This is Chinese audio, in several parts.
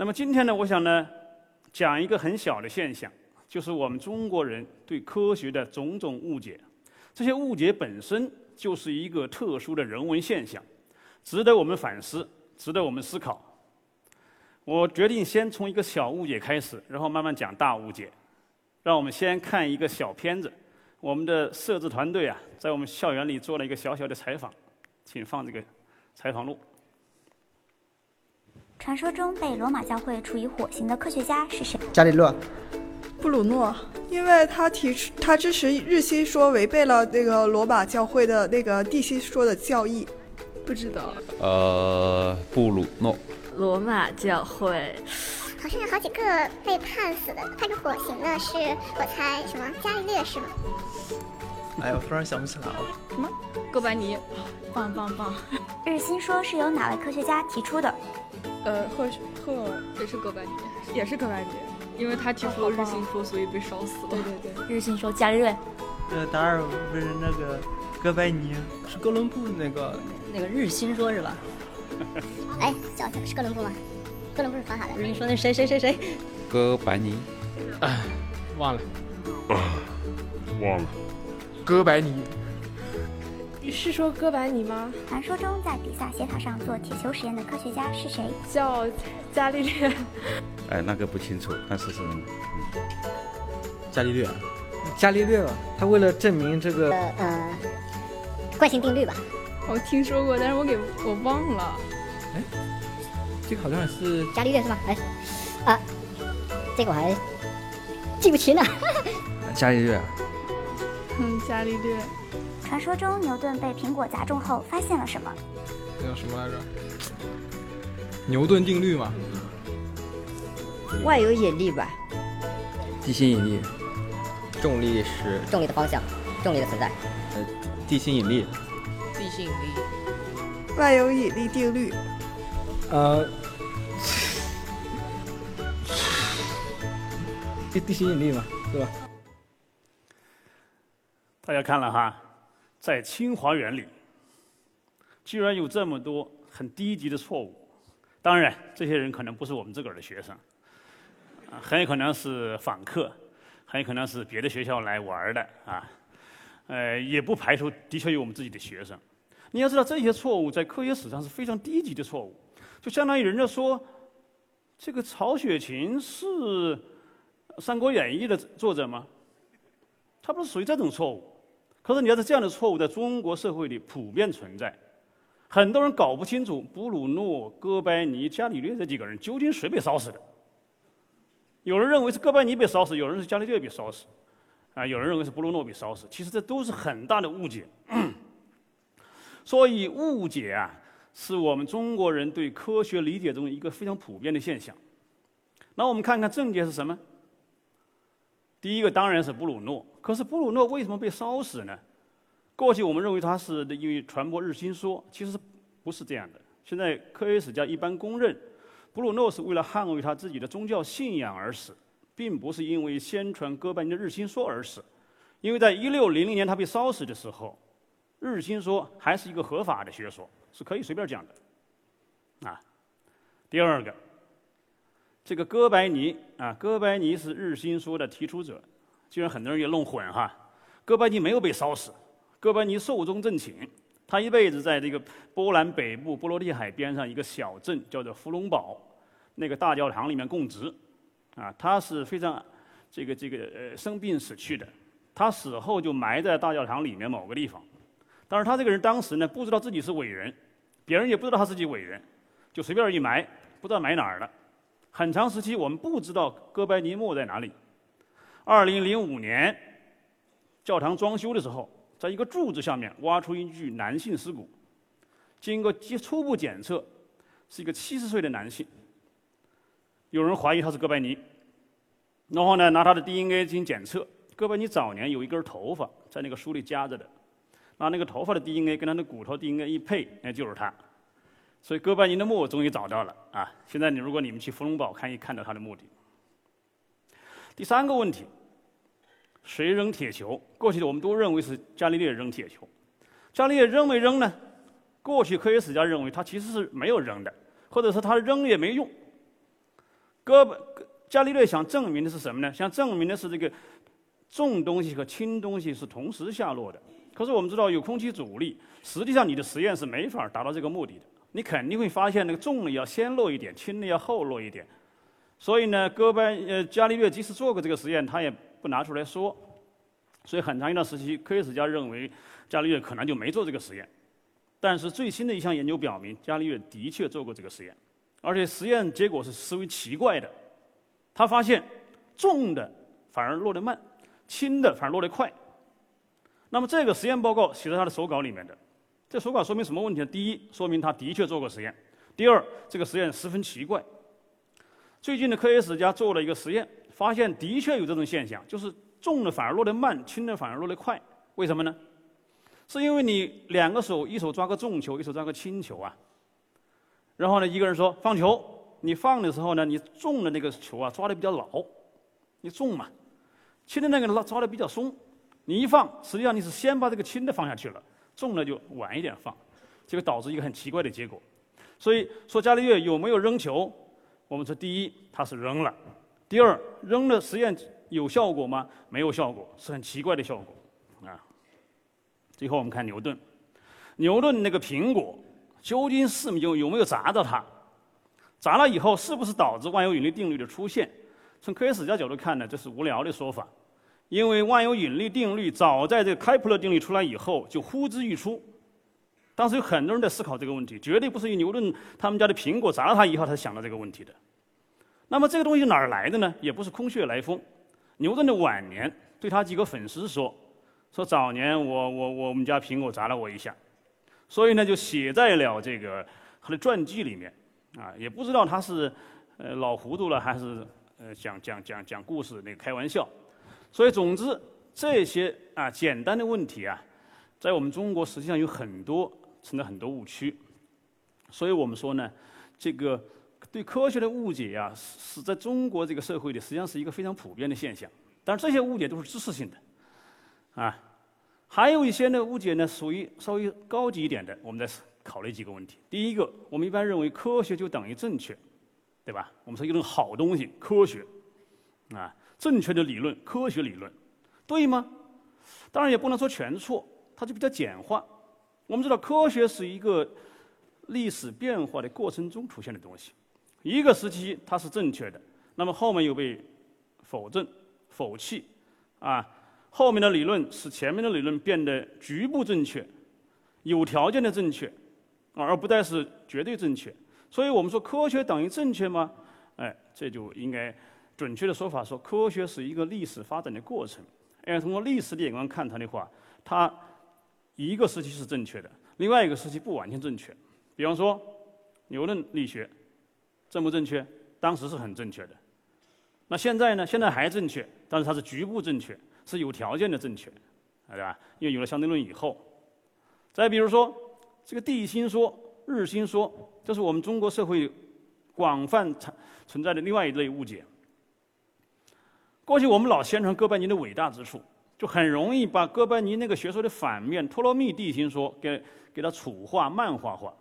那么今天呢，我想呢，讲一个很小的现象，就是我们中国人对科学的种种误解。这些误解本身就是一个特殊的人文现象，值得我们反思，值得我们思考。我决定先从一个小误解开始，然后慢慢讲大误解。让我们先看一个小片子。我们的摄制团队啊，在我们校园里做了一个小小的采访，请放这个采访录。传说中被罗马教会处以火刑的科学家是谁？伽利略。布鲁诺，因为他提出他支持日心说，违背了那个罗马教会的那个地心说的教义。不知道。呃，布鲁诺。罗马教会。好像有好几个被判死的，判处火刑的是，我猜什么？伽利略是吗？哎，我突然想不起来了。什么？哥白尼？棒棒棒！日心说是由哪位科学家提出的？呃，赫赫也是哥白尼，也是哥白尼，因为他提出了日心说，所以被烧死了。对对对，日心说伽利略。呃，达尔不是那个哥白尼，是哥伦布那个那个日心说是吧？哎，叫是哥伦布吗？哥伦布是法海的。日心说那谁谁谁谁？哥白尼。哎，忘了。啊，忘了。哥白尼。你是说哥白尼吗？传说中在比萨斜塔上做铁球实验的科学家是谁？叫伽利略。哎，那个不清楚，但是是伽利略。伽利略吧，他为了证明这个呃惯性定律吧。我听说过，但是我给我忘了。哎。这个好像是伽利略是吧？哎，啊，这个我还记不清了。伽利略。嗯，伽利略。传说中牛顿被苹果砸中后发现了什么？那叫什么来着？牛顿定律嘛。万有引力吧。地心引力。重力是重力的方向，重力的存在。呃，地心引力。地心引力。万有引力定律。呃，地 地心引力嘛，对吧？大家看了哈，在清华园里，居然有这么多很低级的错误。当然，这些人可能不是我们自个儿的学生，很有可能是访客，很有可能是别的学校来玩的啊，呃，也不排除的确有我们自己的学生。你要知道，这些错误在科学史上是非常低级的错误。就相当于人家说，这个曹雪芹是《三国演义》的作者吗？他不是属于这种错误。可是你要是这样的错误在中国社会里普遍存在，很多人搞不清楚布鲁诺、哥白尼、伽利略这几个人究竟谁被烧死的。有人认为是哥白尼被烧死，有人是伽利略被烧死，啊，有人认为是布鲁诺被烧死。其实这都是很大的误解。所以误解啊。是我们中国人对科学理解中一个非常普遍的现象。那我们看看正解是什么？第一个当然是布鲁诺。可是布鲁诺为什么被烧死呢？过去我们认为他是因为传播日心说，其实不是这样的。现在科学史家一般公认，布鲁诺是为了捍卫他自己的宗教信仰而死，并不是因为宣传哥白尼的日心说而死。因为在一六零零年他被烧死的时候，日心说还是一个合法的学说。是可以随便讲的，啊。第二个，这个哥白尼啊，哥白尼是日心说的提出者，居然很多人也弄混哈。哥白尼没有被烧死，哥白尼寿终正寝，他一辈子在这个波兰北部波罗的海边上一个小镇叫做弗隆堡那个大教堂里面供职，啊，他是非常这个这个呃生病死去的，他死后就埋在大教堂里面某个地方。但是他这个人当时呢，不知道自己是伟人，别人也不知道他自己伟人，就随便一埋，不知道埋哪儿了。很长时期我们不知道哥白尼墓在哪里。二零零五年，教堂装修的时候，在一个柱子下面挖出一具男性尸骨，经过初步检测，是一个七十岁的男性。有人怀疑他是哥白尼，然后呢，拿他的 DNA 进行检测，哥白尼早年有一根头发在那个书里夹着的。拿那个头发的 DNA 跟他的骨头 DNA 一配，那，就是他。所以哥白尼的墓终于找到了啊！现在你如果你们去弗隆堡看，一看到他的墓地。第三个问题，谁扔铁球？过去的我们都认为是伽利略扔铁球。伽利略扔没扔呢？过去科学史家认为他其实是没有扔的，或者说他扔也没用。哥伽利略想证明的是什么呢？想证明的是这个重东西和轻东西是同时下落的。可是我们知道有空气阻力，实际上你的实验是没法达到这个目的的。你肯定会发现那个重的要先落一点，轻的要后落一点。所以呢，哥白呃伽利略即使做过这个实验，他也不拿出来说。所以很长一段时期，科学家认为伽利略可能就没做这个实验。但是最新的一项研究表明，伽利略的确做过这个实验，而且实验结果是十分奇怪的。他发现重的反而落得慢，轻的反而落得快。那么这个实验报告写在他的手稿里面的，这手法说明什么问题呢？第一，说明他的确做过实验；第二，这个实验十分奇怪。最近的科学史家做了一个实验，发现的确有这种现象，就是。重的反而落得慢，轻的反而落得快，为什么呢？是因为你两个手，一手抓个重球，一手抓个轻球啊。然后呢，一个人说放球，你放的时候呢，你重的那个球啊抓的比较牢，你重嘛；轻的那个抓抓的比较松，你一放，实际上你是先把这个轻的放下去了，重了就晚一点放，这个导致一个很奇怪的结果。所以说，伽利略有没有扔球？我们说，第一，他是扔了；第二，扔的实验。有效果吗？没有效果，是很奇怪的效果，啊。最后我们看牛顿，牛顿那个苹果究竟是有有没有砸到它？砸了以后是不是导致万有引力定律的出现？从科学史家角度看呢，这是无聊的说法，因为万有引力定律早在这个开普勒定律出来以后就呼之欲出。当时有很多人在思考这个问题，绝对不是牛顿他们家的苹果砸了他以后才想到这个问题的。那么这个东西哪儿来的呢？也不是空穴来风。牛顿的晚年对他几个粉丝说：“说早年我我我们家苹果砸了我一下，所以呢就写在了这个他的传记里面，啊也不知道他是呃老糊涂了还是呃讲讲讲讲故事那个开玩笑，所以总之这些啊简单的问题啊，在我们中国实际上有很多存在很多误区，所以我们说呢，这个。”对科学的误解呀，是在中国这个社会里，实际上是一个非常普遍的现象。但是这些误解都是知识性的，啊，还有一些呢误解呢属于稍微高级一点的。我们再考虑几个问题。第一个，我们一般认为科学就等于正确，对吧？我们说一种好东西，科学，啊，正确的理论，科学理论，对吗？当然也不能说全错，它就比较简化。我们知道科学是一个历史变化的过程中出现的东西。一个时期它是正确的，那么后面又被否证、否弃，啊，后面的理论使前面的理论变得局部正确、有条件的正确，而不再是绝对正确。所以我们说科学等于正确吗？哎，这就应该准确的说法说，科学是一个历史发展的过程。哎，通过历史的眼光看它的话，它一个时期是正确的，另外一个时期不完全正确。比方说牛顿力学。正不正确？当时是很正确的。那现在呢？现在还正确，但是它是局部正确，是有条件的正确，对吧？因为有了相对论以后。再比如说，这个地心说、日心说，这是我们中国社会广泛存存在的另外一类误解。过去我们老宣传哥白尼的伟大之处，就很容易把哥白尼那个学说的反面——托勒密地心说，给给它楚化、漫画化。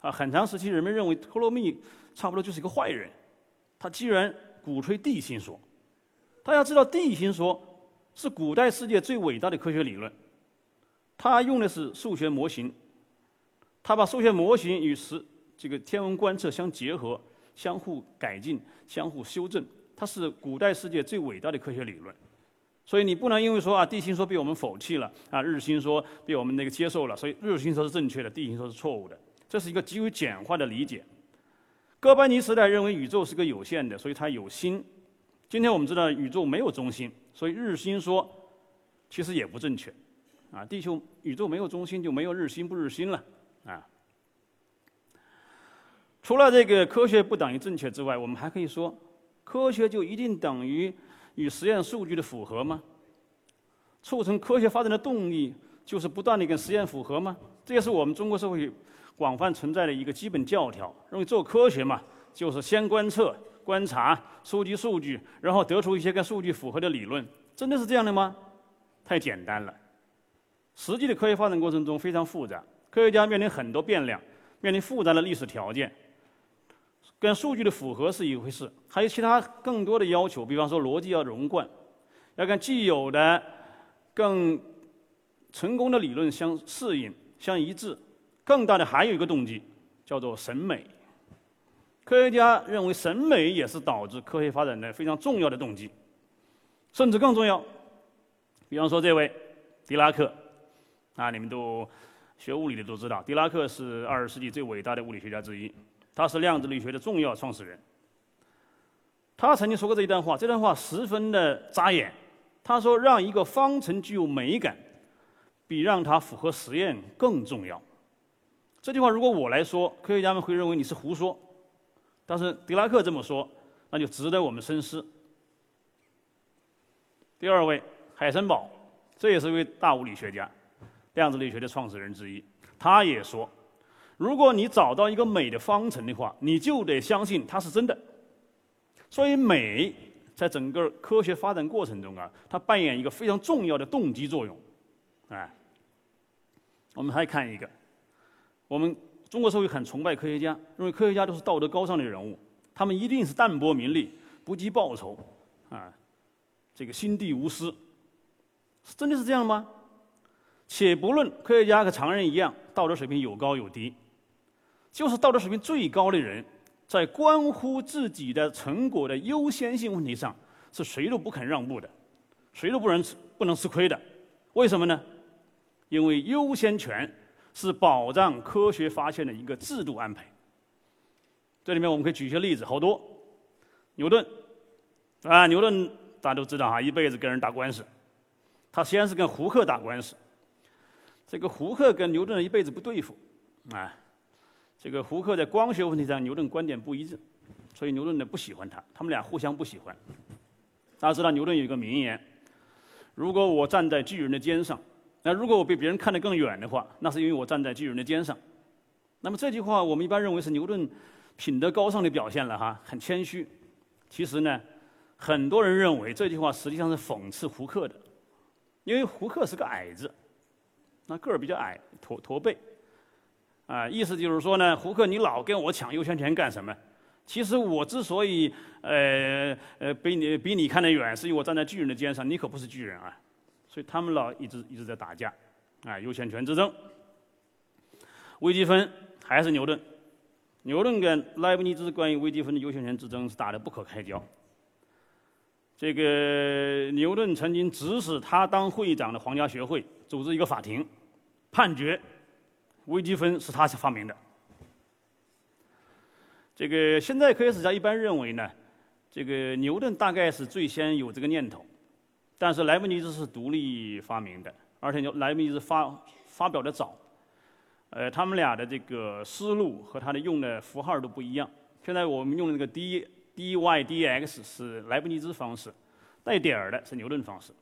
啊，很长时期人们认为托勒密。差不多就是一个坏人，他居然鼓吹地心说，大家知道地心说是古代世界最伟大的科学理论，他用的是数学模型，他把数学模型与实这个天文观测相结合，相互改进、相互修正，它是古代世界最伟大的科学理论。所以你不能因为说啊地心说被我们否弃了啊日心说被我们那个接受了，所以日心说是正确的，地心说是错误的，这是一个极为简化的理解。哥白尼时代认为宇宙是个有限的，所以它有心。今天我们知道宇宙没有中心，所以日心说其实也不正确。啊，地球宇宙没有中心就没有日心不日心了。啊，除了这个科学不等于正确之外，我们还可以说，科学就一定等于与实验数据的符合吗？促成科学发展的动力就是不断的跟实验符合吗？这也是我们中国社会。广泛存在的一个基本教条，认为做科学嘛，就是先观测、观察、收集数据，然后得出一些跟数据符合的理论。真的是这样的吗？太简单了。实际的科学发展过程中非常复杂，科学家面临很多变量，面临复杂的历史条件。跟数据的符合是一回事，还有其他更多的要求，比方说逻辑要融贯，要跟既有的更成功的理论相适应、相一致。更大的还有一个动机，叫做审美。科学家认为审美也是导致科学发展的非常重要的动机，甚至更重要。比方说这位狄拉克，啊，你们都学物理的都知道，狄拉克是二十世纪最伟大的物理学家之一，他是量子力学的重要创始人。他曾经说过这一段话，这段话十分的扎眼。他说：“让一个方程具有美感，比让它符合实验更重要。”这句话如果我来说，科学家们会认为你是胡说。但是狄拉克这么说，那就值得我们深思。第二位，海森堡，这也是一位大物理学家，量子力学的创始人之一。他也说，如果你找到一个美的方程的话，你就得相信它是真的。所以，美在整个科学发展过程中啊，它扮演一个非常重要的动机作用。哎，我们还看一个，我们。中国社会很崇拜科学家，认为科学家都是道德高尚的人物，他们一定是淡泊名利、不计报酬，啊，这个心地无私，真的是这样吗？且不论科学家和常人一样，道德水平有高有低，就是道德水平最高的人，在关乎自己的成果的优先性问题上，是谁都不肯让步的，谁都不能吃不能吃亏的。为什么呢？因为优先权。是保障科学发现的一个制度安排。这里面我们可以举一些例子，好多。牛顿，啊，牛顿大家都知道哈，一辈子跟人打官司。他先是跟胡克打官司，这个胡克跟牛顿一辈子不对付，啊，这个胡克在光学问题上牛顿观点不一致，所以牛顿呢不喜欢他，他们俩互相不喜欢。大家知道牛顿有一个名言：如果我站在巨人的肩上。那如果我被别人看得更远的话，那是因为我站在巨人的肩上。那么这句话我们一般认为是牛顿品德高尚的表现了哈，很谦虚。其实呢，很多人认为这句话实际上是讽刺胡克的，因为胡克是个矮子，那个儿比较矮，驼驼背。啊，意思就是说呢，胡克你老跟我抢优先权干什么？其实我之所以呃呃比你比你看得远，是因为我站在巨人的肩上，你可不是巨人啊。所以他们老一直一直在打架，啊，优先权之争。微积分还是牛顿，牛顿跟莱布尼兹关于微积分的优先权之争是打得不可开交。这个牛顿曾经指使他当会长的皇家学会组织一个法庭，判决微积分是他发明的。这个现在科学史家一般认为呢，这个牛顿大概是最先有这个念头。但是莱布尼兹是独立发明的，而且牛莱布尼兹发发表的早，呃，他们俩的这个思路和他的用的符号都不一样。现在我们用的这个 d d y d x 是莱布尼兹方式，带点儿的是牛顿方式。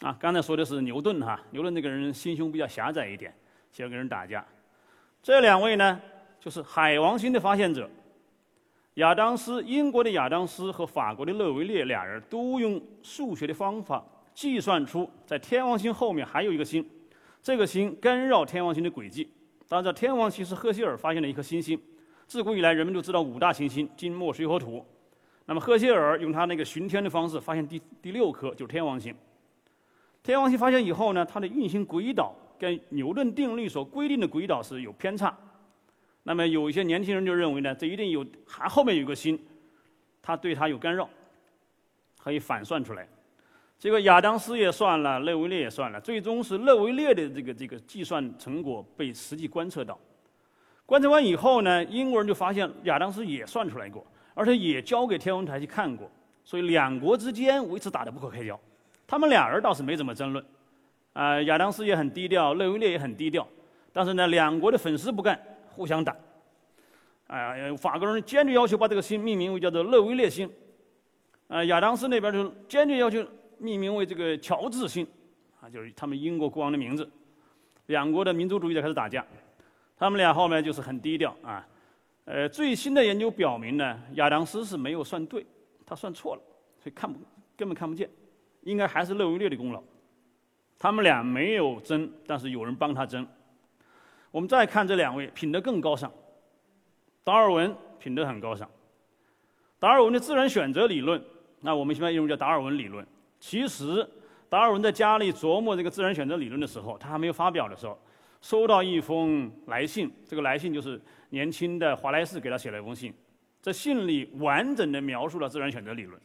啊，刚才说的是牛顿哈，牛顿这个人心胸比较狭窄一点，喜欢跟人打架。这两位呢，就是海王星的发现者。亚当斯，英国的亚当斯和法国的勒维列俩人都用数学的方法计算出，在天王星后面还有一个星，这个星干扰天王星的轨迹。当然，天王星是赫歇尔发现的一颗新星。自古以来，人们就知道五大行星：金、木、水、火、土。那么，赫歇尔用他那个巡天的方式发现第第六颗，就是天王星。天王星发现以后呢，它的运行轨道跟牛顿定律所规定的轨道是有偏差。那么有一些年轻人就认为呢，这一定有还后面有个星，它对它有干扰，可以反算出来。这个亚当斯也算了，勒维列也算了，最终是勒维列的这个这个计算成果被实际观测到。观测完以后呢，英国人就发现亚当斯也算出来过，而且也交给天文台去看过。所以两国之间为此打得不可开交。他们俩人倒是没怎么争论，啊，亚当斯也很低调，勒维列也很低调。但是呢，两国的粉丝不干。互相打，哎，法国人坚决要求把这个星命名为叫做勒维列星，呃，亚当斯那边就坚决要求命名为这个乔治星，啊，就是他们英国国王的名字。两国的民族主义者开始打架，他们俩后面就是很低调啊。呃，最新的研究表明呢，亚当斯是没有算对，他算错了，所以看不根本看不见，应该还是勒维列的功劳。他们俩没有争，但是有人帮他争。我们再看这两位，品德更高尚。达尔文品德很高尚。达尔文的自然选择理论，那我们一般用叫达尔文理论。其实，达尔文在家里琢磨这个自然选择理论的时候，他还没有发表的时候，收到一封来信。这个来信就是年轻的华莱士给他写了一封信，在信里完整的描述了自然选择理论。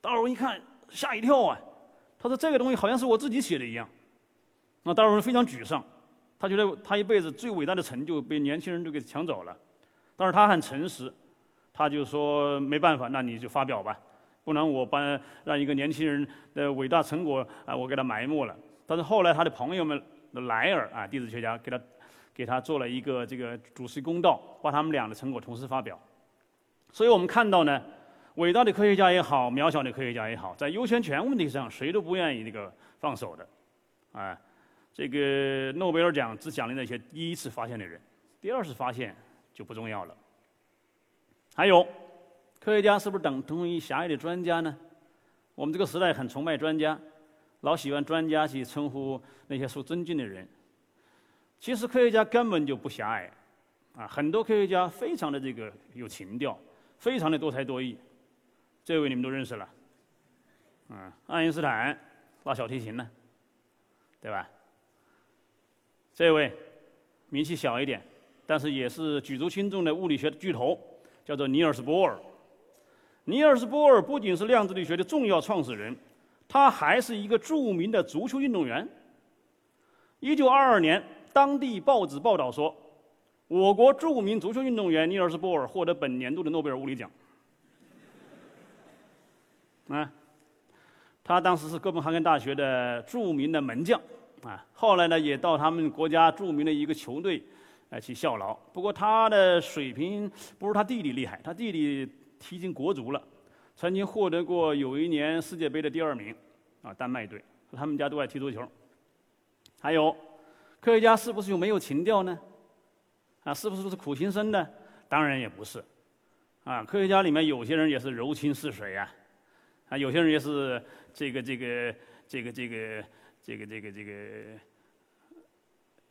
达尔文一看吓一跳啊，他说这个东西好像是我自己写的一样。那达尔文非常沮丧，他觉得他一辈子最伟大的成就被年轻人都给抢走了。但是他很诚实，他就说没办法，那你就发表吧，不然我把让一个年轻人的伟大成果啊，我给他埋没了。但是后来他的朋友们莱尔啊，地质学家给他给他做了一个这个主持公道，把他们俩的成果同时发表。所以我们看到呢，伟大的科学家也好，渺小的科学家也好，在优先权问题上，谁都不愿意那个放手的，啊。这个诺贝尔奖只奖励那些第一次发现的人，第二次发现就不重要了。还有，科学家是不是等同于狭隘的专家呢？我们这个时代很崇拜专家，老喜欢专家去称呼那些受尊敬的人。其实科学家根本就不狭隘，啊，很多科学家非常的这个有情调，非常的多才多艺。这位你们都认识了，嗯，爱因斯坦拉小提琴呢，对吧？这位名气小一点，但是也是举足轻重的物理学巨头，叫做尼尔斯·波尔。尼尔斯·波尔不仅是量子力学的重要创始人，他还是一个著名的足球运动员。一九二二年，当地报纸报道说，我国著名足球运动员尼尔斯·波尔获得本年度的诺贝尔物理奖。啊，他当时是哥本哈根大学的著名的门将。啊，后来呢，也到他们国家著名的一个球队，哎，去效劳。不过他的水平不如他弟弟厉害，他弟弟踢进国足了，曾经获得过有一年世界杯的第二名，啊，丹麦队。他们家都爱踢足球。还有，科学家是不是就没有情调呢？啊，是不是都是苦行僧呢？当然也不是。啊，科学家里面有些人也是柔情似水啊，啊，有些人也是这个这个这个这个。这个这个这个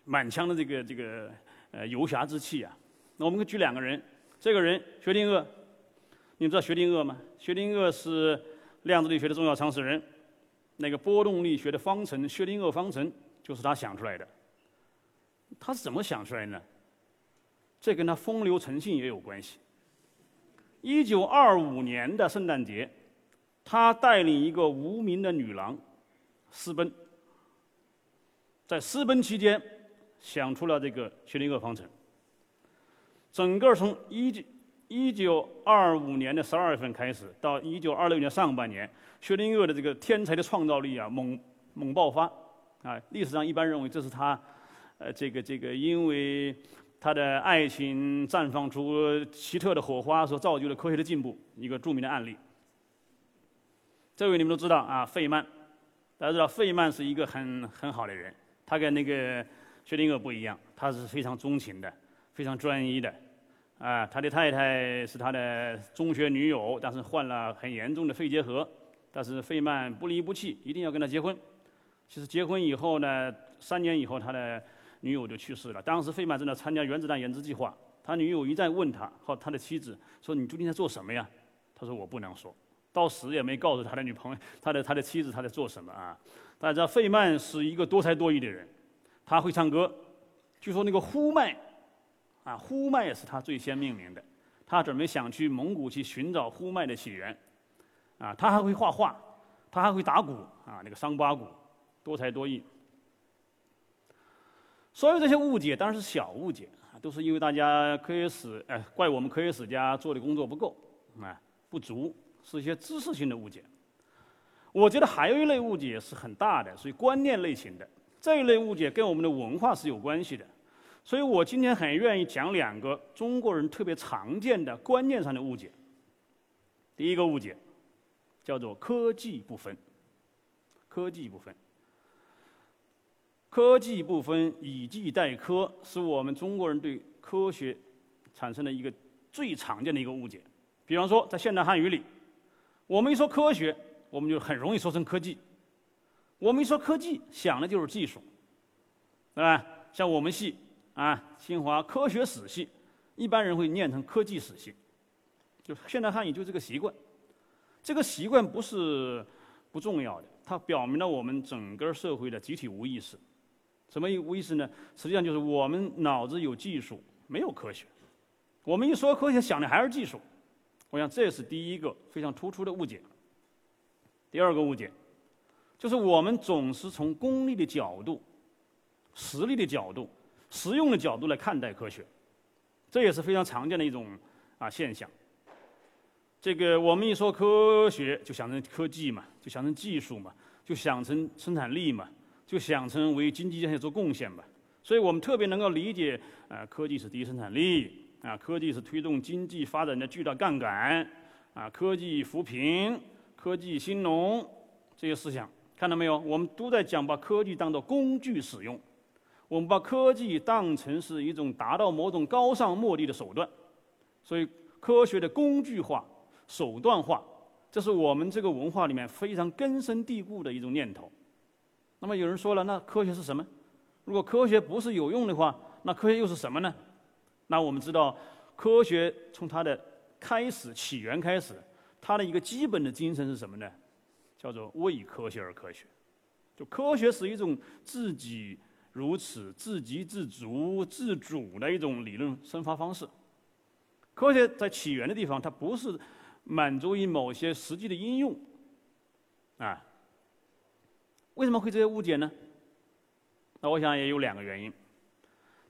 满腔的这个这个呃游侠之气啊！那我们举两个人，这个人薛定谔，你们知道薛定谔吗？薛定谔是量子力学的重要创始人，那个波动力学的方程薛定谔方程就是他想出来的。他是怎么想出来的呢？这跟他风流成性也有关系。一九二五年的圣诞节，他带领一个无名的女郎私奔。在私奔期间，想出了这个薛定谔方程。整个从一九一九二五年的十二月份开始，到一九二六年上半年，薛定谔的这个天才的创造力啊，猛猛爆发啊！历史上一般认为这是他，呃，这个这个，因为他的爱情绽放出奇特的火花，所造就了科学的进步，一个著名的案例。这位你们都知道啊，费曼，大家知道费曼是一个很很好的人。他跟那个薛定谔不一样，他是非常钟情的，非常专一的，啊，他的太太是他的中学女友，但是患了很严重的肺结核，但是费曼不离不弃，一定要跟他结婚。其实结婚以后呢，三年以后他的女友就去世了。当时费曼正在参加原子弹研制计划，他女友一再问他和他的妻子说：“你究竟在做什么呀？”他说：“我不能说。”到死也没告诉他的女朋友、他的他的妻子他在做什么啊。大家费曼是一个多才多艺的人，他会唱歌，据说那个呼麦，啊呼麦是他最先命名的，他准备想去蒙古去寻找呼麦的起源，啊他还会画画，他还会打鼓啊那个桑巴鼓，多才多艺。所有这些误解当然是小误解啊，都是因为大家科学史哎怪我们科学史家做的工作不够啊不足，是一些知识性的误解。我觉得还有一类误解是很大的，属于观念类型的。这一类误解跟我们的文化是有关系的，所以我今天很愿意讲两个中国人特别常见的观念上的误解。第一个误解叫做科技不分，科技不分，科技不分，以技代科，是我们中国人对科学产生的一个最常见的一个误解。比方说，在现代汉语里，我们一说科学。我们就很容易说成科技。我们一说科技，想的就是技术，对吧？像我们系啊，清华科学史系，一般人会念成科技史系，就现代汉语就这个习惯。这个习惯不是不重要的，它表明了我们整个社会的集体无意识。什么无意识呢？实际上就是我们脑子有技术，没有科学。我们一说科学，想的还是技术。我想这是第一个非常突出的误解。第二个误解，就是我们总是从功利的角度、实力的角度、实用的角度来看待科学，这也是非常常见的一种啊现象。这个我们一说科学，就想成科技嘛，就想成技术嘛，就想成生产力嘛，就想成为经济建设做贡献吧。所以我们特别能够理解，啊，科技是第一生产力，啊，科技是推动经济发展的巨大杠杆，啊，科技扶贫。科技兴农这些思想看到没有？我们都在讲把科技当做工具使用，我们把科技当成是一种达到某种高尚目的的手段，所以科学的工具化、手段化，这是我们这个文化里面非常根深蒂固的一种念头。那么有人说了，那科学是什么？如果科学不是有用的话，那科学又是什么呢？那我们知道，科学从它的开始起源开始。它的一个基本的精神是什么呢？叫做为科学而科学。就科学是一种自己如此自给自足、自主的一种理论生发方式。科学在起源的地方，它不是满足于某些实际的应用，啊？为什么会这些误解呢？那我想也有两个原因。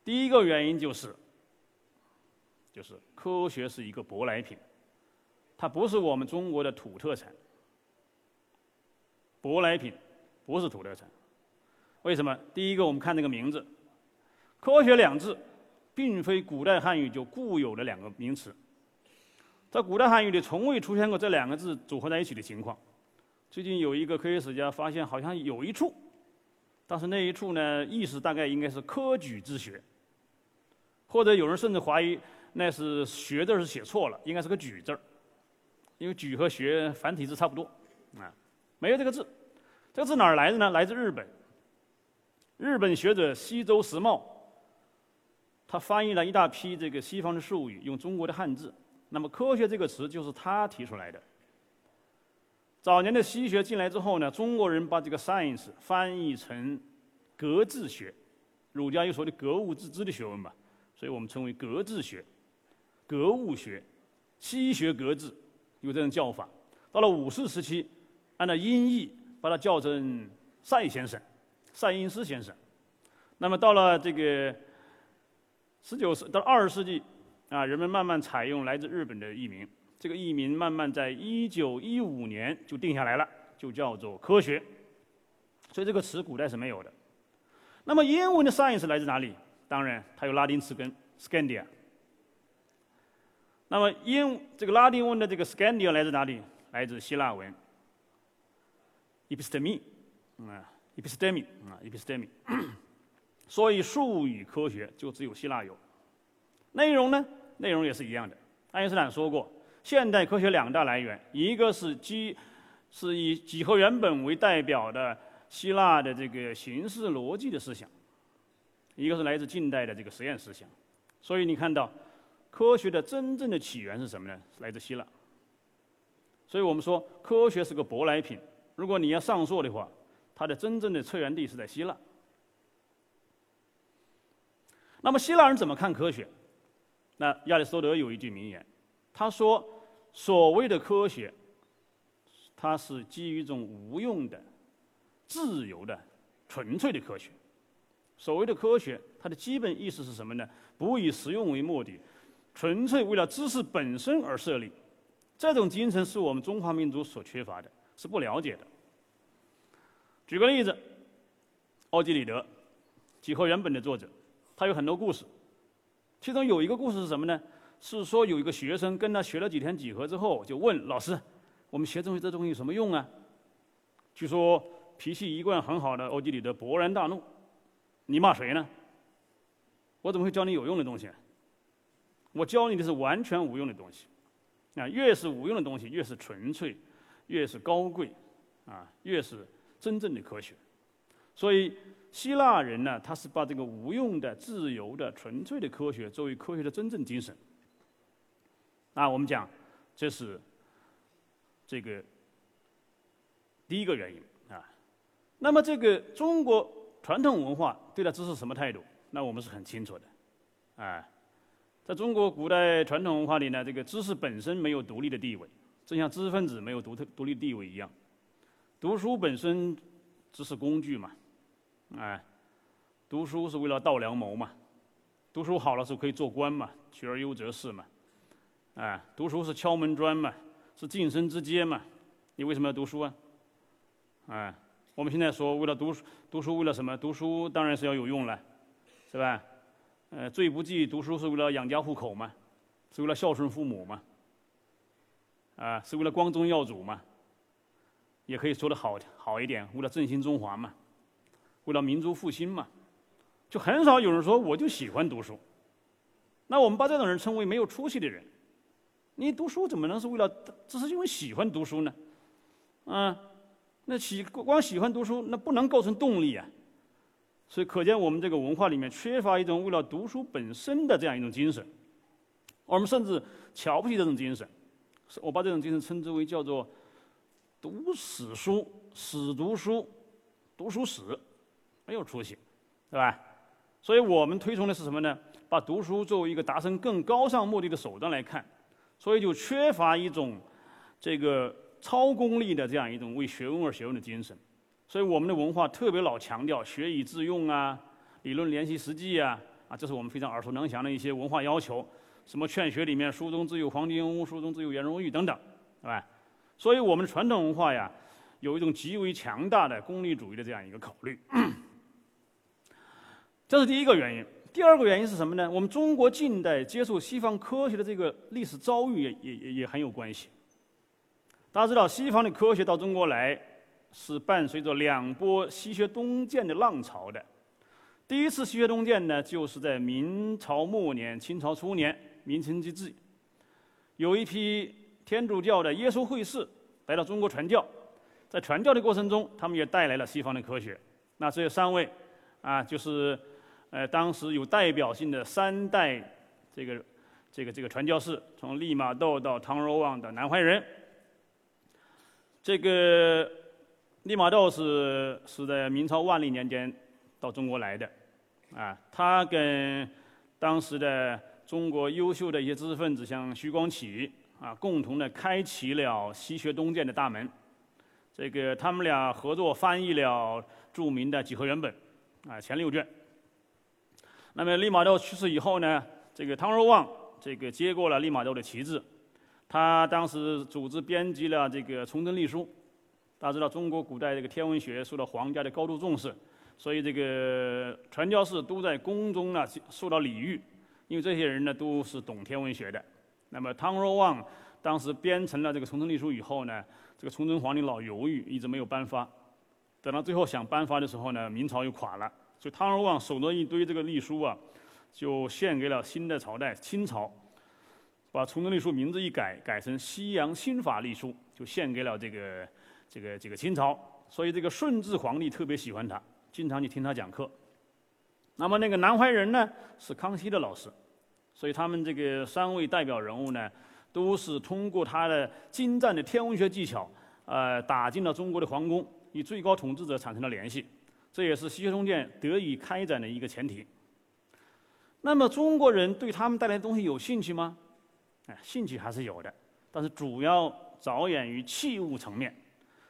第一个原因就是，就是科学是一个舶来品。它不是我们中国的土特产，舶来品，不是土特产。为什么？第一个，我们看这个名字，“科学”两字，并非古代汉语就固有的两个名词，在古代汉语里从未出现过这两个字组合在一起的情况。最近有一个科学史家发现，好像有一处，但是那一处呢，意思大概应该是科举之学，或者有人甚至怀疑那是“学”字是写错了，应该是个“举”字儿。因为“举”和“学”繁体字差不多，啊，没有这个字。这个字哪儿来的呢？来自日本。日本学者西周时茂，他翻译了一大批这个西方的术语，用中国的汉字。那么“科学”这个词就是他提出来的。早年的西学进来之后呢，中国人把这个 “science” 翻译成“格致学”，儒家又说的“格物致知”的学问嘛，所以我们称为“格致学”、“格物学”、“西学格致”。有这种叫法，到了五四时期，按照音译把它叫成赛先生、赛因斯先生。那么到了这个十九世到二十世纪，啊，人们慢慢采用来自日本的译名，这个译名慢慢在一九一五年就定下来了，就叫做科学。所以这个词古代是没有的。那么英文的 science 来自哪里？当然，它有拉丁词根 scandia。那么，英这个拉丁文的这个 “scandia” 来自哪里？来自希腊文 “episteme”，啊，“episteme”，啊，“episteme”。所以，术语科学就只有希腊有。内容呢？内容也是一样的。爱因斯坦说过，现代科学两大来源，一个是基是以几何原本为代表的希腊的这个形式逻辑的思想，一个是来自近代的这个实验思想。所以，你看到。科学的真正的起源是什么呢？来自希腊。所以我们说，科学是个舶来品。如果你要上溯的话，它的真正的策源地是在希腊。那么希腊人怎么看科学？那亚里士多德有一句名言，他说：“所谓的科学，它是基于一种无用的、自由的、纯粹的科学。所谓的科学，它的基本意思是什么呢？不以实用为目的。”纯粹为了知识本身而设立，这种精神是我们中华民族所缺乏的，是不了解的。举个例子，奥基里德，《几何原本》的作者，他有很多故事，其中有一个故事是什么呢？是说有一个学生跟他学了几天几何之后，就问老师：“我们学东西这东西有什么用啊？”据说脾气一贯很好的奥基里德勃然大怒：“你骂谁呢？我怎么会教你有用的东西？”我教你的是完全无用的东西，啊，越是无用的东西，越是纯粹，越是高贵，啊，越是真正的科学。所以，希腊人呢，他是把这个无用的、自由的、纯粹的科学作为科学的真正精神。那我们讲，这是这个第一个原因啊。那么这个中国传统文化对待知识什么态度？那我们是很清楚的，啊，在中国古代传统文化里呢，这个知识本身没有独立的地位，正像知识分子没有独特独立地位一样。读书本身只是工具嘛，哎，读书是为了道良谋嘛，读书好了是可以做官嘛，取而优则仕嘛，哎，读书是敲门砖嘛，是晋升之阶嘛，你为什么要读书啊？哎，我们现在说为了读书，读书为了什么？读书当然是要有用了。是吧？呃，最不济读书是为了养家糊口嘛，是为了孝顺父母嘛，啊，是为了光宗耀祖嘛，也可以说的好好一点，为了振兴中华嘛，为了民族复兴嘛，就很少有人说我就喜欢读书。那我们把这种人称为没有出息的人。你读书怎么能是为了只是因为喜欢读书呢？啊，那喜光喜欢读书，那不能构成动力啊。所以可见，我们这个文化里面缺乏一种为了读书本身的这样一种精神。我们甚至瞧不起这种精神，我把这种精神称之为叫做“读死书”“死读书”“读书死”，没有出息，对吧？所以我们推崇的是什么呢？把读书作为一个达成更高尚目的的手段来看，所以就缺乏一种这个超功利的这样一种为学问而学问的精神。所以我们的文化特别老强调学以致用啊，理论联系实际啊，啊，这是我们非常耳熟能详的一些文化要求。什么《劝学》里面“书中自有黄金屋，书中自有颜如玉”等等，对吧？所以我们的传统文化呀，有一种极为强大的功利主义的这样一个考虑。这是第一个原因。第二个原因是什么呢？我们中国近代接受西方科学的这个历史遭遇也也也也很有关系。大家知道，西方的科学到中国来。是伴随着两波西学东渐的浪潮的。第一次西学东渐呢，就是在明朝末年、清朝初年，明清之际，有一批天主教的耶稣会士来到中国传教，在传教的过程中，他们也带来了西方的科学。那这三位啊，就是呃当时有代表性的三代这个这个这个传教士，从利玛窦到汤若望到南怀仁，这个。利玛窦是是在明朝万历年间到中国来的，啊，他跟当时的中国优秀的一些知识分子，像徐光启啊，共同的开启了西学东渐的大门。这个他们俩合作翻译了著名的几何原本，啊，前六卷。那么利玛窦去世以后呢，这个汤若望这个接过了利玛窦的旗帜，他当时组织编辑了这个《崇祯历书》。大家知道，中国古代这个天文学受到皇家的高度重视，所以这个传教士都在宫中呢受到礼遇，因为这些人呢都是懂天文学的。那么汤若望当时编成了这个《崇祯历书》以后呢，这个崇祯皇帝老犹豫，一直没有颁发。等到最后想颁发的时候呢，明朝又垮了，所以汤若望守着一堆这个历书啊，就献给了新的朝代清朝，把《崇祯历书》名字一改，改成《西洋新法历书》，就献给了这个。这个这个清朝，所以这个顺治皇帝特别喜欢他，经常去听他讲课。那么那个南怀仁呢，是康熙的老师，所以他们这个三位代表人物呢，都是通过他的精湛的天文学技巧，呃，打进了中国的皇宫，与最高统治者产生了联系，这也是西学通鉴得以开展的一个前提。那么中国人对他们带来的东西有兴趣吗？哎，兴趣还是有的，但是主要着眼于器物层面。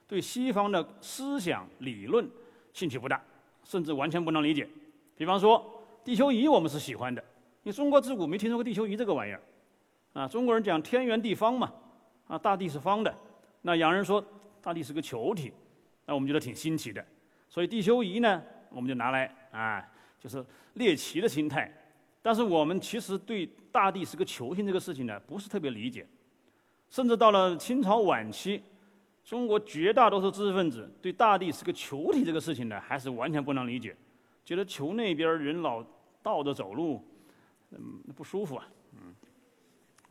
对西方的思想理论兴趣不大，甚至完全不能理解。比方说，地球仪我们是喜欢的，因为中国自古没听说过地球仪这个玩意儿。啊，中国人讲天圆地方嘛，啊，大地是方的。那洋人说大地是个球体，那我们觉得挺新奇的。所以地球仪呢，我们就拿来啊，就是猎奇的心态。但是我们其实对大地是个球形这个事情呢，不是特别理解。甚至到了清朝晚期。中国绝大多数知识分子对大地是个球体这个事情呢，还是完全不能理解，觉得球那边人老倒着走路，嗯，不舒服啊，嗯。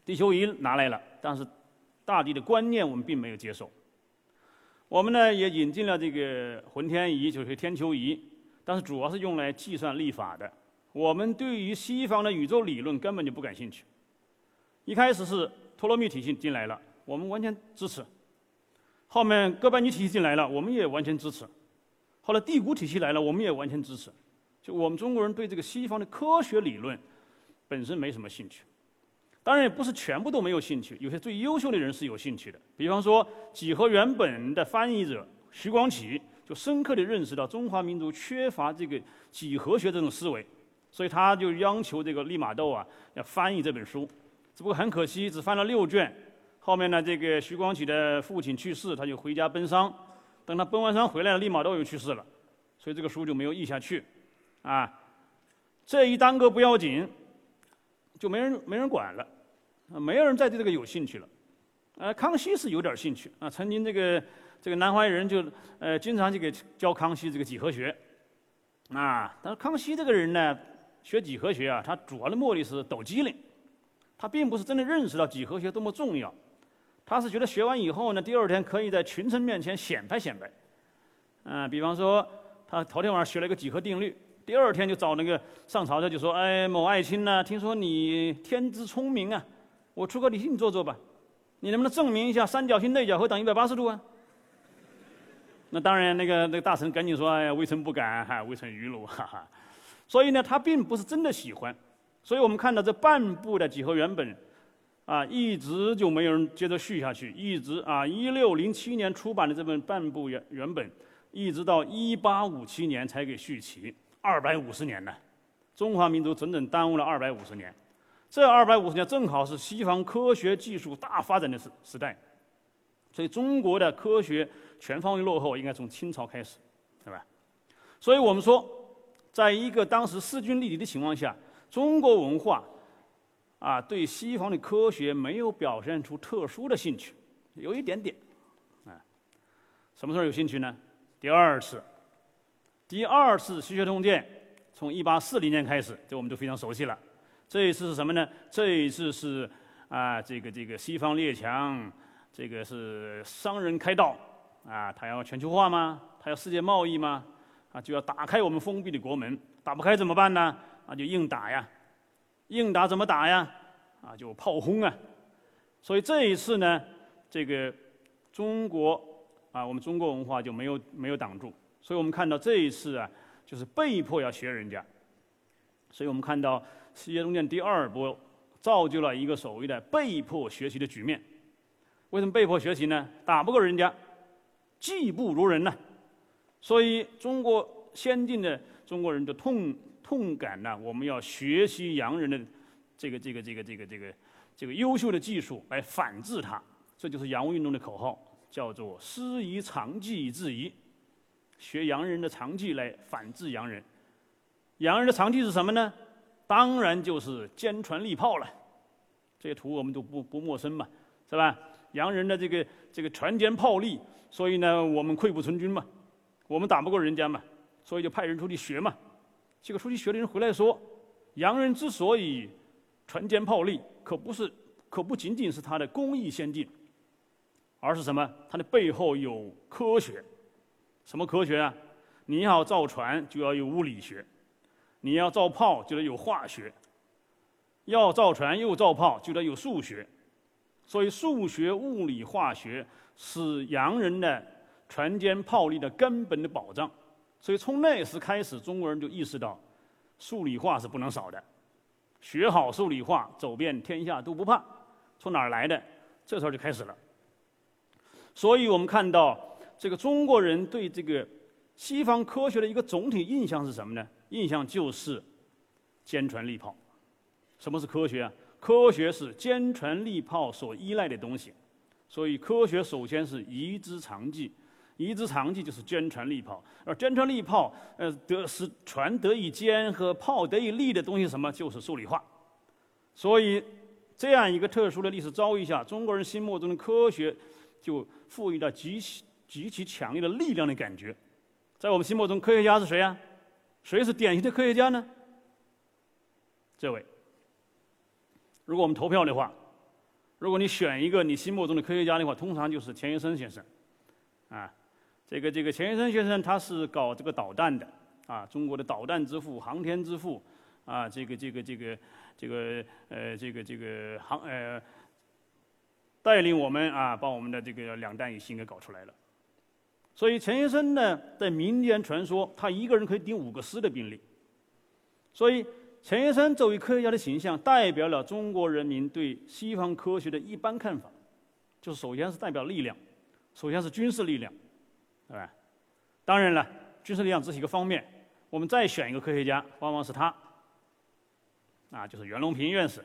地球仪拿来了，但是大地的观念我们并没有接受。我们呢也引进了这个浑天仪，就是天球仪，但是主要是用来计算历法的。我们对于西方的宇宙理论根本就不感兴趣。一开始是托勒密体系进来了，我们完全支持；后面哥白尼体系进来了，我们也完全支持；后来帝国体系来了，我们也完全支持。就我们中国人对这个西方的科学理论本身没什么兴趣。当然也不是全部都没有兴趣，有些最优秀的人是有兴趣的。比方说几何原本的翻译者徐光启，就深刻地认识到中华民族缺乏这个几何学这种思维，所以他就央求这个利玛窦啊要翻译这本书。只不过很可惜，只翻了六卷。后面呢，这个徐光启的父亲去世，他就回家奔丧。等他奔完丧回来了，利玛窦又去世了，所以这个书就没有译下去。啊，这一耽搁不要紧，就没人没人管了。没有人再对这个有兴趣了。呃，康熙是有点兴趣啊，曾经这个这个南怀仁就呃经常就给教康熙这个几何学。啊，但是康熙这个人呢，学几何学啊，他主要的目的是抖机灵，他并不是真的认识到几何学多么重要。他是觉得学完以后呢，第二天可以在群臣面前显摆显摆。嗯，比方说他头天晚上学了一个几何定律，第二天就找那个上朝的就说：“哎，某爱卿呢，听说你天资聪明啊。”我出个题你做做吧，你能不能证明一下三角形内角和等一百八十度啊？那当然，那个那个大臣赶紧说：“哎呀，微臣不敢，哈，微臣愚鲁，哈哈。”所以呢，他并不是真的喜欢。所以我们看到这半部的几何原本，啊，一直就没有人接着续下去，一直啊，一六零七年出版的这本半部原原本，一直到一八五七年才给续齐，二百五十年呢，中华民族整整耽误了二百五十年。这二百五十年正好是西方科学技术大发展的时时代，所以中国的科学全方位落后应该从清朝开始，对吧？所以我们说，在一个当时势均力敌的情况下，中国文化啊对西方的科学没有表现出特殊的兴趣，有一点点，啊，什么时候有兴趣呢？第二次，第二次西学通鉴从一八四零年开始，这我们都非常熟悉了。这一次是什么呢？这一次是啊，这个这个西方列强，这个是商人开道啊，他要全球化吗？他要世界贸易吗？啊，就要打开我们封闭的国门，打不开怎么办呢？啊，就硬打呀，硬打怎么打呀？啊，就炮轰啊。所以这一次呢，这个中国啊，我们中国文化就没有没有挡住。所以我们看到这一次啊，就是被迫要学人家。所以我们看到。世界中间第二波，造就了一个所谓的被迫学习的局面。为什么被迫学习呢？打不过人家，技不如人呢。所以中国先进的中国人就痛痛感呢，我们要学习洋人的这个这个这个这个这个这个优秀的技术来反制他。这就是洋务运动的口号，叫做“师夷长技以制夷”，学洋人的长技来反制洋人。洋人的长技是什么呢？当然就是坚船利炮了，这些图我们都不不陌生嘛，是吧？洋人的这个这个船坚炮利，所以呢，我们溃不成军嘛，我们打不过人家嘛，所以就派人出去学嘛。这个出去学的人回来说，洋人之所以船坚炮利，可不是可不仅仅是他的工艺先进，而是什么？他的背后有科学，什么科学啊？你要造船就要有物理学。你要造炮就得有化学，要造船又造炮就得有数学，所以数学、物理、化学是洋人的船坚炮利的根本的保障。所以从那时开始，中国人就意识到数理化是不能少的，学好数理化，走遍天下都不怕。从哪儿来的？这时候就开始了。所以我们看到这个中国人对这个西方科学的一个总体印象是什么呢？印象就是坚船利炮。什么是科学啊？科学是坚船利炮所依赖的东西。所以科学首先是移之长技，移之长技就是坚船利炮。而坚船利炮，呃，得使船得以坚和炮得以利的东西什么？就是数理化。所以这样一个特殊的历史遭遇下，中国人心目中的科学就赋予了极其极其强烈的力量的感觉。在我们心目中，科学家是谁啊？谁是典型的科学家呢？这位。如果我们投票的话，如果你选一个你心目中的科学家的话，通常就是钱学森先生。啊，这个这个钱学森先生他是搞这个导弹的，啊，中国的导弹之父、航天之父，啊，这个这个这个这个呃这个这个航呃带领我们啊，把我们的这个两弹一星给搞出来了。所以钱学森呢，在民间传说，他一个人可以顶五个师的兵力。所以钱学森作为科学家的形象，代表了中国人民对西方科学的一般看法，就是首先是代表力量，首先是军事力量，对吧？当然了，军事力量只是一个方面，我们再选一个科学家，往往是他，啊，就是袁隆平院士，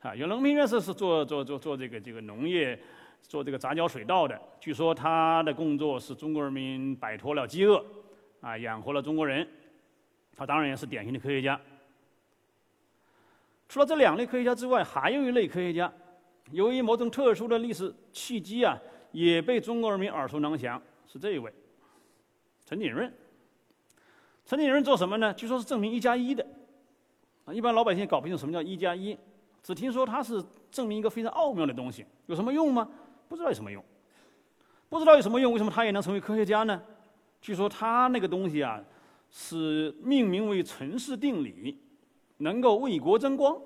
啊，袁隆平院士是做做做做这个这个农业，做这个杂交水稻的，据说他的工作使中国人民摆脱了饥饿，啊，养活了中国人。他当然也是典型的科学家。除了这两类科学家之外，还有一类科学家，由于某种特殊的历史契机啊，也被中国人民耳熟能详，是这一位，陈景润。陈景润做什么呢？据说是证明一加一的。啊，一般老百姓搞不清楚什么叫一加一，只听说他是证明一个非常奥妙的东西，有什么用吗？不知道有什么用。不知道有什么用，为什么他也能成为科学家呢？据说他那个东西啊。是命名为陈氏定理，能够为国争光。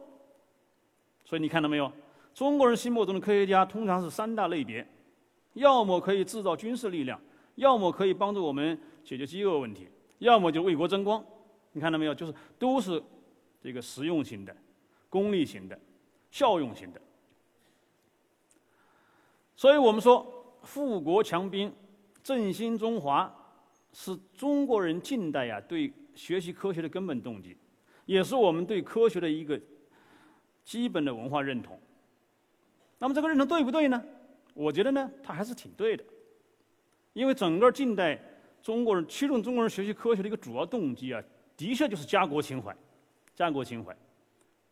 所以你看到没有？中国人心目中的科学家通常是三大类别：要么可以制造军事力量，要么可以帮助我们解决饥饿问题，要么就为国争光。你看到没有？就是都是这个实用型的、功利型的、效用型的。所以我们说，富国强兵，振兴中华。是中国人近代呀对学习科学的根本动机，也是我们对科学的一个基本的文化认同。那么这个认同对不对呢？我觉得呢，它还是挺对的。因为整个近代中国人驱动中国人学习科学的一个主要动机啊，的确就是家国情怀，家国情怀。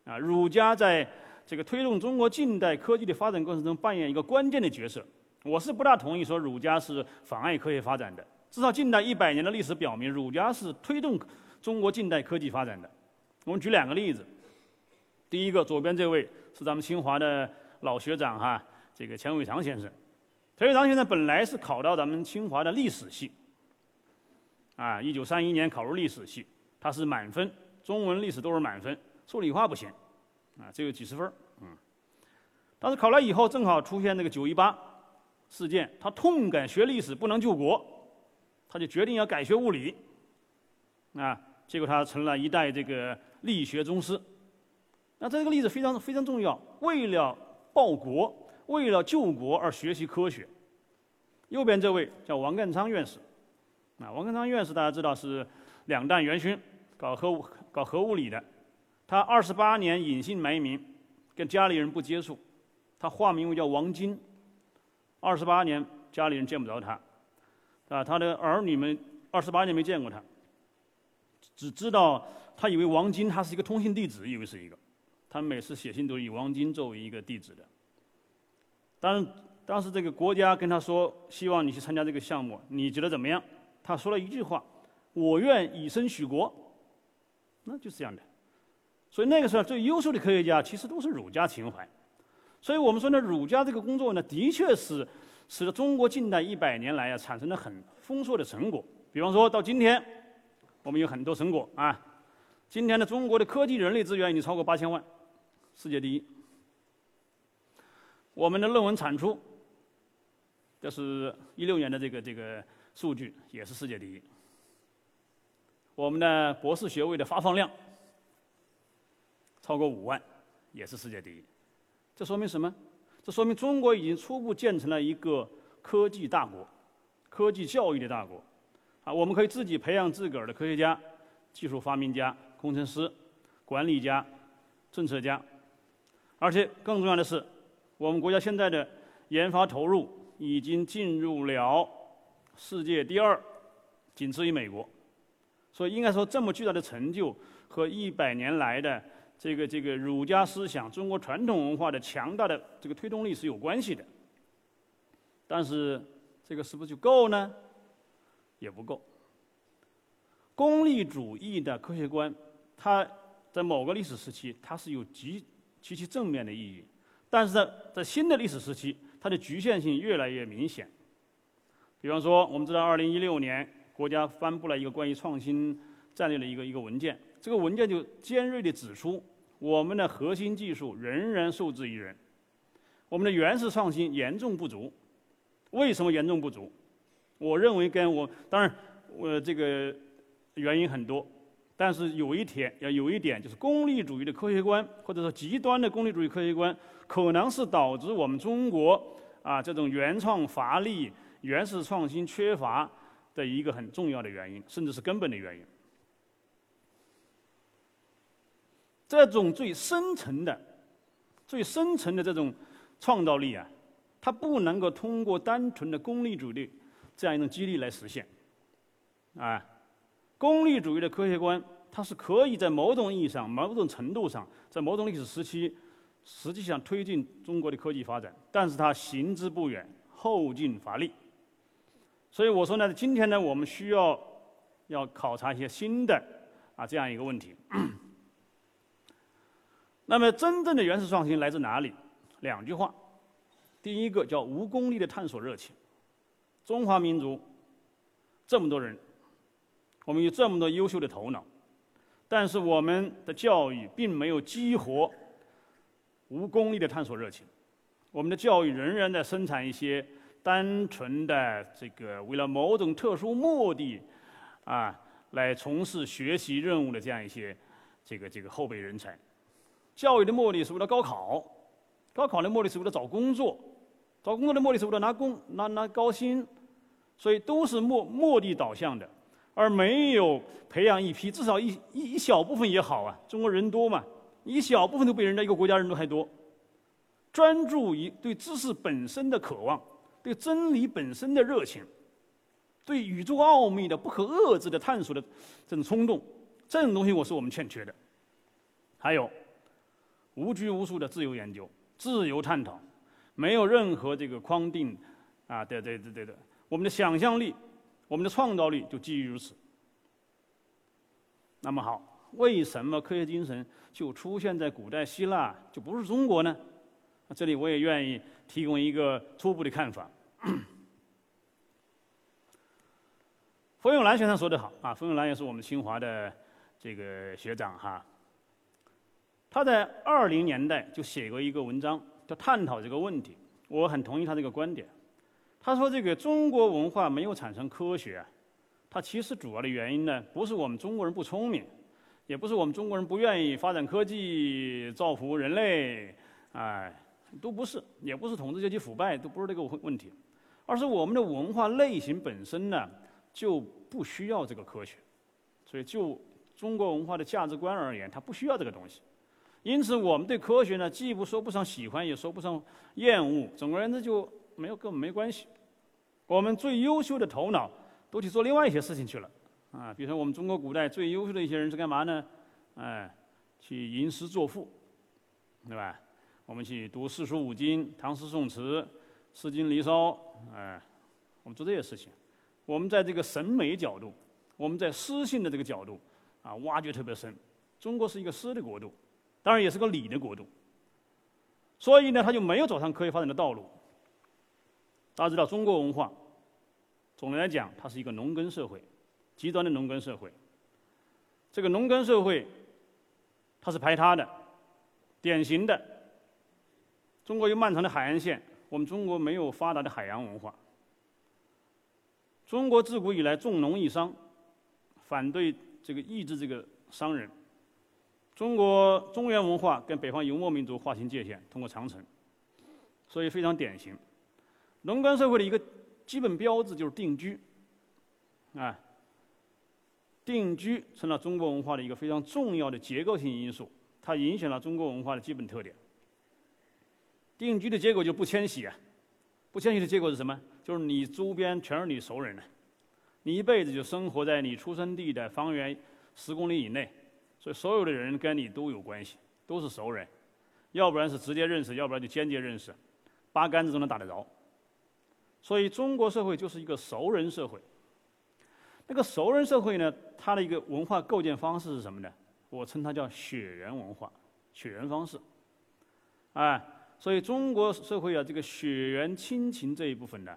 啊，儒家在这个推动中国近代科技的发展过程中扮演一个关键的角色。我是不大同意说儒家是妨碍科学发展的。至少近代一百年的历史表明，儒家是推动中国近代科技发展的。我们举两个例子。第一个，左边这位是咱们清华的老学长哈，这个钱伟长先生。钱伟长先生本来是考到咱们清华的历史系，啊，一九三一年考入历史系，他是满分，中文、历史都是满分，数理化不行，啊，只有几十分嗯。但是考来以后，正好出现那个九一八事件，他痛感学历史不能救国。他就决定要改学物理，啊，结果他成了一代这个力学宗师。那这个例子非常非常重要，为了报国，为了救国而学习科学。右边这位叫王淦昌院士，啊，王淦昌院士大家知道是两弹元勋，搞核物搞核物理的。他二十八年隐姓埋名，跟家里人不接触，他化名为叫王金。二十八年家里人见不着他。啊，他的儿女们二十八年没见过他，只知道他以为王金他是一个通信弟子，以为是一个，他每次写信都以王金作为一个地址的。当当时这个国家跟他说，希望你去参加这个项目，你觉得怎么样？他说了一句话：“我愿以身许国。”那就是这样的。所以那个时候最优秀的科学家其实都是儒家情怀。所以我们说呢，儒家这个工作呢，的确是。使得中国近代一百年来啊产生了很丰硕的成果。比方说到今天，我们有很多成果啊。今天的中国的科技人力资源已经超过八千万，世界第一。我们的论文产出，这是一六年的这个这个数据，也是世界第一。我们的博士学位的发放量超过五万，也是世界第一。这说明什么？这说明中国已经初步建成了一个科技大国、科技教育的大国。啊，我们可以自己培养自个儿的科学家、技术发明家、工程师、管理家、政策家。而且更重要的是，我们国家现在的研发投入已经进入了世界第二，仅次于美国。所以应该说，这么巨大的成就和一百年来的。这个这个儒家思想、中国传统文化的强大的这个推动力是有关系的，但是这个是不是就够呢？也不够。功利主义的科学观，它在某个历史时期它是有极极其正面的意义，但是在在新的历史时期，它的局限性越来越明显。比方说，我们知道，二零一六年国家颁布了一个关于创新战略的一个一个文件。这个文件就尖锐地指出，我们的核心技术仍然受制于人，我们的原始创新严重不足。为什么严重不足？我认为跟我当然，我这个原因很多，但是有一点要有一点就是功利主义的科学观，或者说极端的功利主义科学观，可能是导致我们中国啊这种原创乏力、原始创新缺乏的一个很重要的原因，甚至是根本的原因。这种最深层的、最深层的这种创造力啊，它不能够通过单纯的功利主义这样一种激励来实现。啊，功利主义的科学观，它是可以在某种意义上、某种程度上，在某种历史时期，实际上推进中国的科技发展，但是它行之不远，后劲乏力。所以我说呢，今天呢，我们需要要考察一些新的啊这样一个问题。那么，真正的原始创新来自哪里？两句话。第一个叫无功利的探索热情。中华民族这么多人，我们有这么多优秀的头脑，但是我们的教育并没有激活无功利的探索热情。我们的教育仍然在生产一些单纯的这个为了某种特殊目的啊来从事学习任务的这样一些这个这个后备人才。教育的目的是为了高考，高考的目的是为了找工作，找工作的目的是为了拿工拿拿高薪，所以都是目目的导向的，而没有培养一批至少一一一小部分也好啊，中国人多嘛，一小部分都比人家一个国家人都还多，专注于对知识本身的渴望，对真理本身的热情，对宇宙奥秘的不可遏制的探索的这种冲动，这种东西我是我们欠缺的，还有。无拘无束的自由研究、自由探讨，没有任何这个框定，啊，对对对对对，我们的想象力、我们的创造力就基于如此。那么好，为什么科学精神就出现在古代希腊，就不是中国呢？这里我也愿意提供一个初步的看法。冯友兰先生说得好啊，冯友兰也是我们清华的这个学长哈。他在二零年代就写过一个文章，就探讨这个问题。我很同意他这个观点。他说：“这个中国文化没有产生科学，它其实主要的原因呢，不是我们中国人不聪明，也不是我们中国人不愿意发展科技造福人类，哎，都不是，也不是统治阶级腐败，都不是这个问题，而是我们的文化类型本身呢就不需要这个科学。所以，就中国文化的价值观而言，它不需要这个东西。”因此，我们对科学呢，既不说不上喜欢，也说不上厌恶。总而言之，就没有跟我们没关系。我们最优秀的头脑都去做另外一些事情去了，啊，比如说我们中国古代最优秀的一些人是干嘛呢？哎，去吟诗作赋，对吧？我们去读四书五经、唐诗宋词、诗经离骚，哎，我们做这些事情。我们在这个审美角度，我们在诗性的这个角度，啊，挖掘特别深。中国是一个诗的国度。当然也是个理的国度，所以呢，他就没有走上科学发展的道路。大家知道，中国文化总的来讲，它是一个农耕社会，极端的农耕社会。这个农耕社会，它是排他的，典型的。中国有漫长的海岸线，我们中国没有发达的海洋文化。中国自古以来重农抑商，反对这个抑制这个商人。中国中原文化跟北方游牧民族划清界限，通过长城，所以非常典型。农耕社会的一个基本标志就是定居，啊，定居成了中国文化的一个非常重要的结构性因素，它影响了中国文化的基本特点。定居的结果就不迁徙啊，不迁徙的结果是什么？就是你周边全是你熟人了，你一辈子就生活在你出生地的方圆十公里以内。所以，所有的人跟你都有关系，都是熟人，要不然是直接认识，要不然就间接认识，八竿子都能打得着。所以，中国社会就是一个熟人社会。那个熟人社会呢，它的一个文化构建方式是什么呢？我称它叫血缘文化，血缘方式。哎，所以中国社会啊，这个血缘亲情这一部分呢，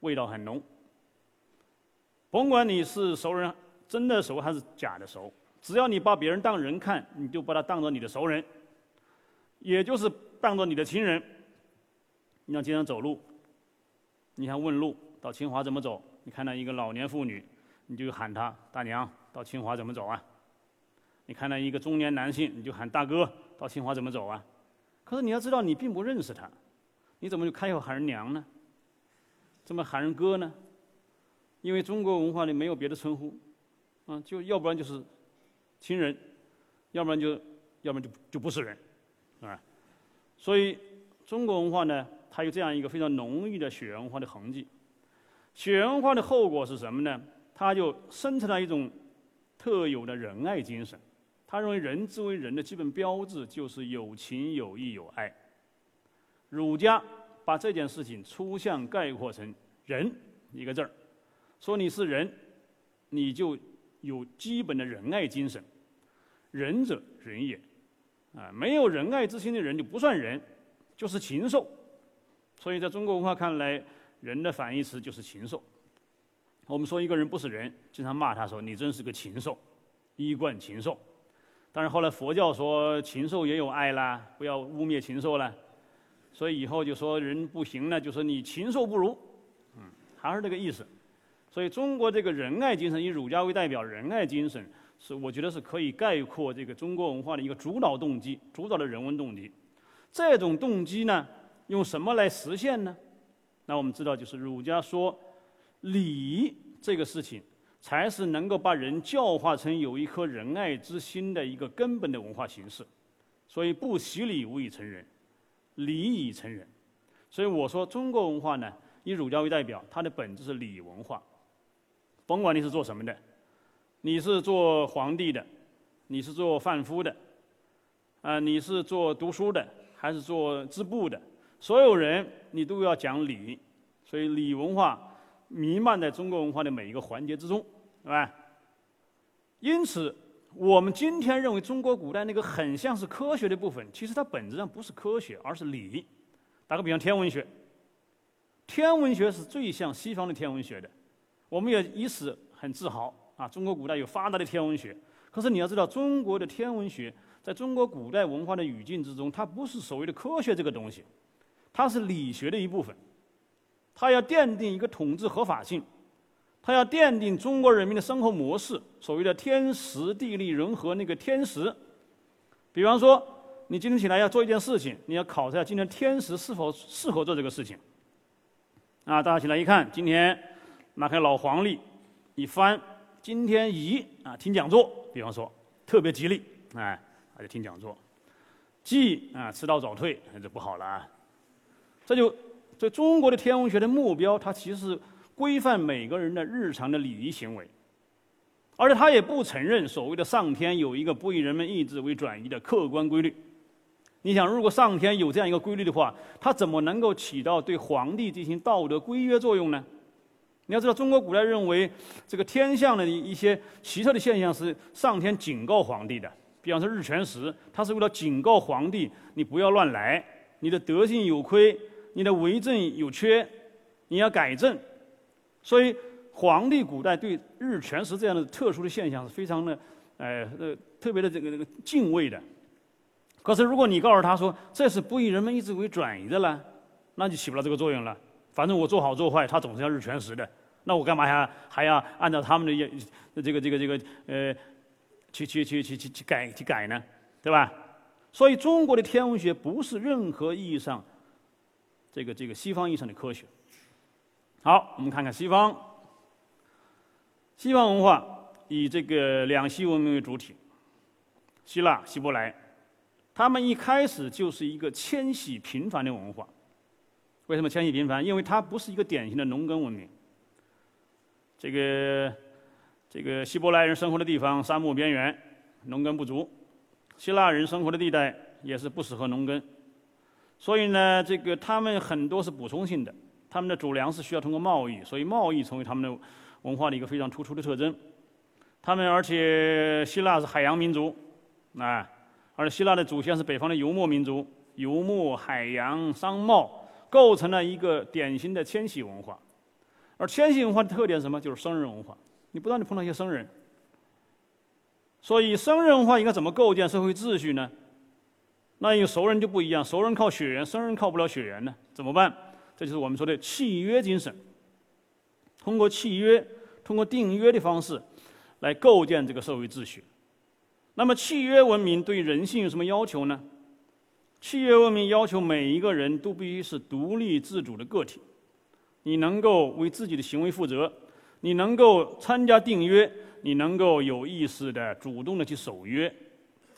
味道很浓。甭管你是熟人。真的熟还是假的熟。只要你把别人当人看，你就把他当做你的熟人，也就是当做你的亲人。你要经常走路，你想问路，到清华怎么走？你看到一个老年妇女，你就喊她大娘，到清华怎么走啊？你看到一个中年男性，你就喊大哥，到清华怎么走啊？可是你要知道，你并不认识他，你怎么就开口喊人娘呢？怎么喊人哥呢？因为中国文化里没有别的称呼，啊，就要不然就是亲人，要不然就，要不然就就不是人，啊，所以中国文化呢，它有这样一个非常浓郁的血缘文化的痕迹。血缘文化的后果是什么呢？它就生成了一种特有的仁爱精神。他认为人之为人的基本标志就是有情、有义、有爱。儒家把这件事情抽象概括成“仁”一个字儿。说你是人，你就有基本的仁爱精神。仁者仁也，啊，没有仁爱之心的人就不算人，就是禽兽。所以在中国文化看来，人的反义词就是禽兽。我们说一个人不是人，经常骂他说你真是个禽兽，衣冠禽兽。但是后来佛教说禽兽也有爱啦，不要污蔑禽兽了。所以以后就说人不行了，就说你禽兽不如，嗯，还是这个意思。所以，中国这个仁爱精神以儒家为代表，仁爱精神是我觉得是可以概括这个中国文化的一个主导动机，主导的人文动机。这种动机呢，用什么来实现呢？那我们知道，就是儒家说礼这个事情，才是能够把人教化成有一颗仁爱之心的一个根本的文化形式。所以，不习礼，无以成仁；礼以成仁。所以我说，中国文化呢，以儒家为代表，它的本质是礼文化。甭管你是做什么的，你是做皇帝的，你是做贩夫的，啊，你是做读书的，还是做织布的，所有人你都要讲礼，所以礼文化弥漫在中国文化的每一个环节之中，对吧？因此，我们今天认为中国古代那个很像是科学的部分，其实它本质上不是科学，而是礼。打个比方，天文学，天文学是最像西方的天文学的。我们也以此很自豪啊！中国古代有发达的天文学，可是你要知道，中国的天文学在中国古代文化的语境之中，它不是所谓的科学这个东西，它是理学的一部分。它要奠定一个统治合法性，它要奠定中国人民的生活模式，所谓的天时地利人和那个天时。比方说，你今天起来要做一件事情，你要考察今天天时是否适合做这个事情。啊，大家起来一看，今天。拿开老黄历，一翻，今天宜啊听讲座，比方说特别吉利，哎，还是听讲座。忌啊迟到早退，那就不好了啊。这就在中国的天文学的目标，它其实是规范每个人的日常的礼仪行为，而且它也不承认所谓的上天有一个不以人们意志为转移的客观规律。你想，如果上天有这样一个规律的话，它怎么能够起到对皇帝进行道德规约作用呢？你要知道，中国古代认为这个天象的一些奇特的现象是上天警告皇帝的。比方说日全食，它是为了警告皇帝，你不要乱来，你的德性有亏，你的为政有缺，你要改正。所以皇帝古代对日全食这样的特殊的现象是非常的，呃呃特别的这个这个敬畏的。可是如果你告诉他说这是不以人们意志为转移的呢，那就起不了这个作用了。反正我做好做坏，他总是要日全食的。那我干嘛还还要按照他们的这个这个这个呃，去去去去去去改去改呢？对吧？所以中国的天文学不是任何意义上这个这个西方意义上的科学。好，我们看看西方，西方文化以这个两栖文明为主体，希腊、希伯来，他们一开始就是一个迁徙频繁的文化。为什么迁徙频繁？因为它不是一个典型的农耕文明。这个这个希伯来人生活的地方沙漠边缘，农耕不足；希腊人生活的地带也是不适合农耕，所以呢，这个他们很多是补充性的，他们的主粮是需要通过贸易，所以贸易成为他们的文化的一个非常突出的特征。他们而且希腊是海洋民族，啊，而希腊的祖先是北方的游牧民族，游牧、海洋、商贸构成了一个典型的迁徙文化。而迁徙文化的特点是什么？就是生人文化。你不断地碰到一些生人，所以生人文化应该怎么构建社会秩序呢？那有熟人就不一样，熟人靠血缘，生人靠不了血缘呢，怎么办？这就是我们说的契约精神。通过契约，通过订约的方式，来构建这个社会秩序。那么，契约文明对人性有什么要求呢？契约文明要求每一个人都必须是独立自主的个体，你能够为自己的行为负责，你能够参加订约，你能够有意识的、主动的去守约。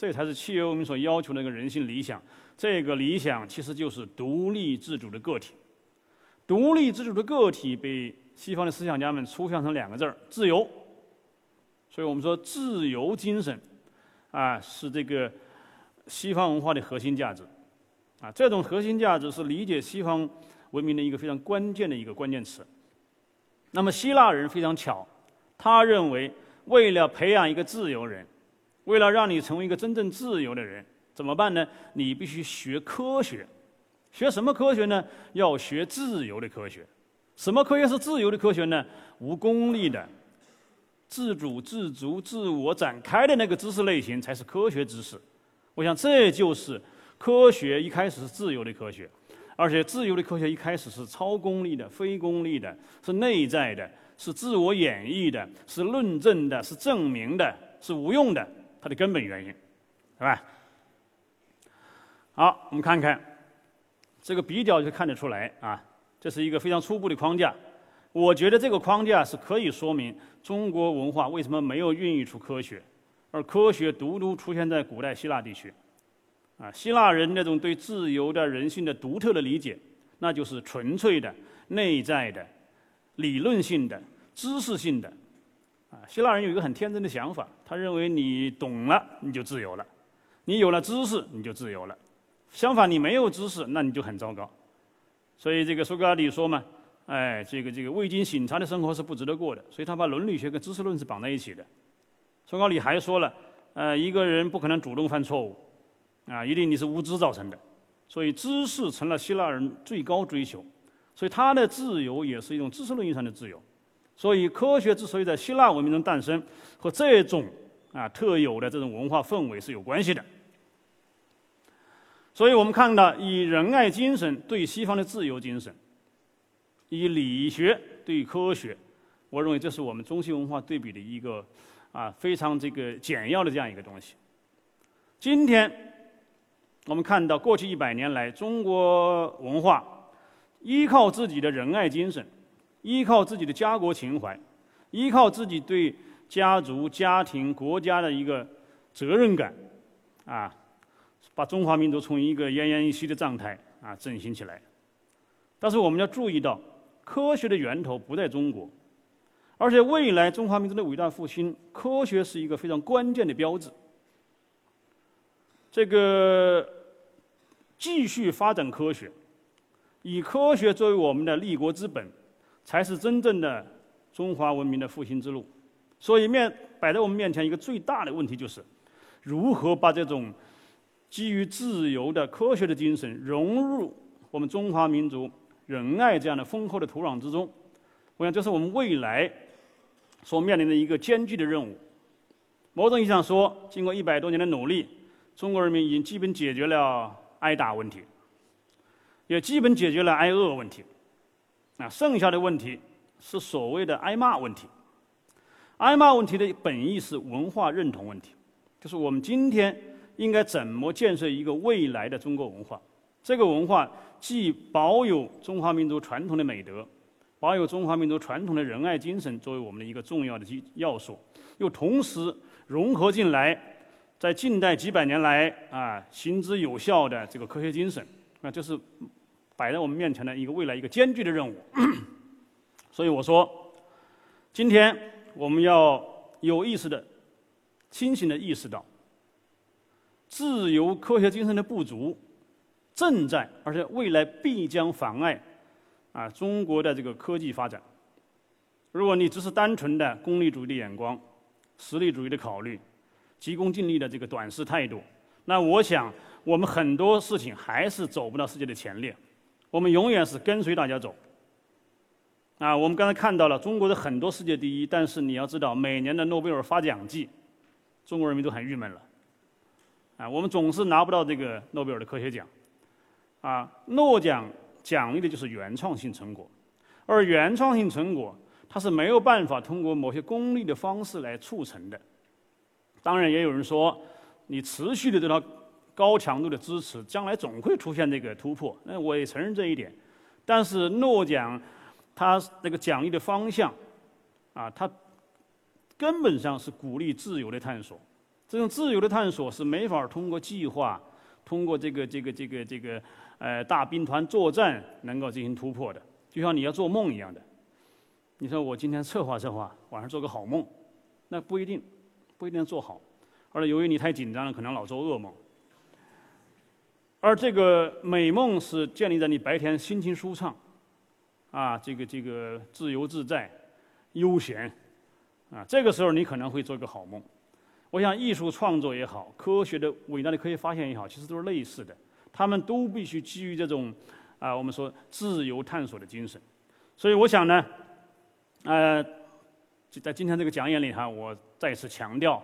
这才是契约文明所要求的一个人性理想。这个理想其实就是独立自主的个体。独立自主的个体被西方的思想家们抽象成两个字儿：自由。所以我们说，自由精神啊，是这个西方文化的核心价值。啊，这种核心价值是理解西方文明的一个非常关键的一个关键词。那么，希腊人非常巧，他认为为了培养一个自由人。为了让你成为一个真正自由的人，怎么办呢？你必须学科学，学什么科学呢？要学自由的科学。什么科学是自由的科学呢？无功利的、自主、自足、自我展开的那个知识类型才是科学知识。我想这就是科学一开始是自由的科学，而且自由的科学一开始是超功利的、非功利的、是内在的、是自我演绎的、是论证的、是证明的、是无用的。它的根本原因，是吧？好，我们看看这个比较就看得出来啊，这是一个非常初步的框架。我觉得这个框架是可以说明中国文化为什么没有孕育出科学，而科学独独出现在古代希腊地区。啊，希腊人那种对自由的人性的独特的理解，那就是纯粹的、内在的、理论性的、知识性的。啊，希腊人有一个很天真的想法，他认为你懂了你就自由了，你有了知识你就自由了。相反，你没有知识，那你就很糟糕。所以这个苏格拉底说嘛，哎，这个这个未经审查的生活是不值得过的。所以他把伦理学跟知识论是绑在一起的。苏格拉底还说了，呃，一个人不可能主动犯错误，啊，一定你是无知造成的。所以知识成了希腊人最高追求，所以他的自由也是一种知识论意义上的自由。所以，科学之所以在希腊文明中诞生，和这种啊特有的这种文化氛围是有关系的。所以我们看到，以仁爱精神对西方的自由精神，以理学对科学，我认为这是我们中西文化对比的一个啊非常这个简要的这样一个东西。今天我们看到，过去一百年来，中国文化依靠自己的仁爱精神。依靠自己的家国情怀，依靠自己对家族、家庭、国家的一个责任感，啊，把中华民族从一个奄奄一息的状态啊振兴起来。但是我们要注意到，科学的源头不在中国，而且未来中华民族的伟大复兴，科学是一个非常关键的标志。这个继续发展科学，以科学作为我们的立国之本。才是真正的中华文明的复兴之路。所以，面摆在我们面前一个最大的问题就是，如何把这种基于自由的科学的精神融入我们中华民族仁爱这样的丰厚的土壤之中。我想，这是我们未来所面临的一个艰巨的任务。某种意义上说，经过一百多年的努力，中国人民已经基本解决了挨打问题，也基本解决了挨饿问题。啊，剩下的问题是所谓的挨骂问题。挨骂问题的本意是文化认同问题，就是我们今天应该怎么建设一个未来的中国文化？这个文化既保有中华民族传统的美德，保有中华民族传统的仁爱精神作为我们的一个重要的基要素，又同时融合进来，在近代几百年来啊行之有效的这个科学精神，那就是。摆在我们面前的一个未来一个艰巨的任务，所以我说，今天我们要有意识的、清醒的意识到，自由科学精神的不足正在，而且未来必将妨碍啊中国的这个科技发展。如果你只是单纯的功利主义的眼光、实力主义的考虑、急功近利的这个短视态度，那我想我们很多事情还是走不到世界的前列。我们永远是跟随大家走，啊，我们刚才看到了中国的很多世界第一，但是你要知道，每年的诺贝尔发奖季，中国人民都很郁闷了。啊，我们总是拿不到这个诺贝尔的科学奖。啊，诺奖奖励的就是原创性成果，而原创性成果它是没有办法通过某些功利的方式来促成的。当然，也有人说，你持续的对它高强度的支持，将来总会出现这个突破。那我也承认这一点。但是诺奖他那个奖励的方向，啊，他根本上是鼓励自由的探索。这种自由的探索是没法通过计划、通过这个这个这个这个呃大兵团作战能够进行突破的。就像你要做梦一样的，你说我今天策划策划，晚上做个好梦，那不一定，不一定做好。而且由于你太紧张了，可能老做噩梦。而这个美梦是建立在你白天心情舒畅，啊，这个这个自由自在、悠闲，啊，这个时候你可能会做一个好梦。我想艺术创作也好，科学的伟大的科学发现也好，其实都是类似的，他们都必须基于这种。啊，我们说自由探索的精神，所以我想呢，呃，在今天这个讲演里哈，我再次强调，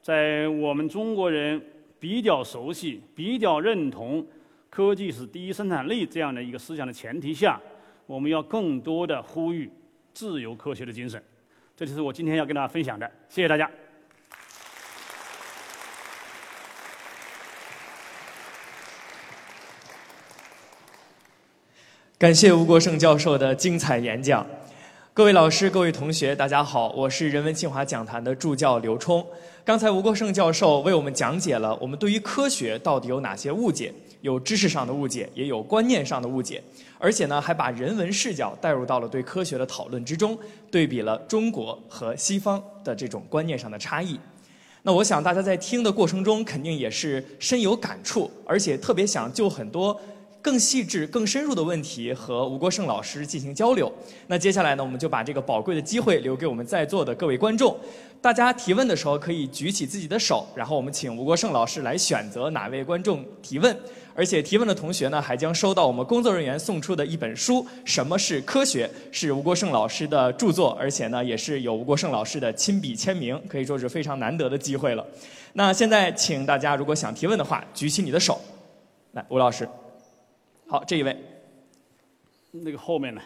在我们中国人比较熟悉、比较认同科技是第一生产力这样的一个思想的前提下，我们要更多的呼吁自由科学的精神。这就是我今天要跟大家分享的，谢谢大家。感谢吴国胜教授的精彩演讲。各位老师、各位同学，大家好，我是人文清华讲坛的助教刘冲。刚才吴国胜教授为我们讲解了我们对于科学到底有哪些误解，有知识上的误解，也有观念上的误解，而且呢，还把人文视角带入到了对科学的讨论之中，对比了中国和西方的这种观念上的差异。那我想大家在听的过程中，肯定也是深有感触，而且特别想就很多。更细致、更深入的问题和吴国胜老师进行交流。那接下来呢，我们就把这个宝贵的机会留给我们在座的各位观众。大家提问的时候可以举起自己的手，然后我们请吴国胜老师来选择哪位观众提问。而且提问的同学呢，还将收到我们工作人员送出的一本书《什么是科学》，是吴国胜老师的著作，而且呢，也是有吴国胜老师的亲笔签名，可以说是非常难得的机会了。那现在，请大家如果想提问的话，举起你的手。来，吴老师。好，这一位，那个后面呢？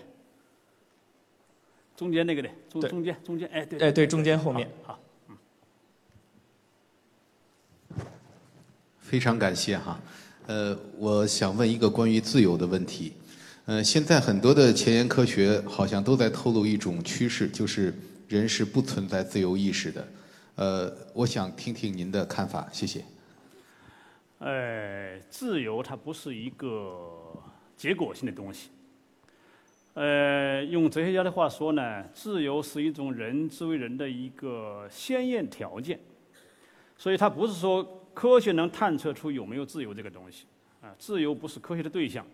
中间那个的，中中间中间，哎对，哎对，中间后面。好，嗯。非常感谢哈，呃，我想问一个关于自由的问题。呃，现在很多的前沿科学好像都在透露一种趋势，就是人是不存在自由意识的。呃，我想听听您的看法，谢谢。呃，自由它不是一个。结果性的东西，呃，用哲学家的话说呢，自由是一种人之为人的一个先验条件，所以它不是说科学能探测出有没有自由这个东西，啊，自由不是科学的对象，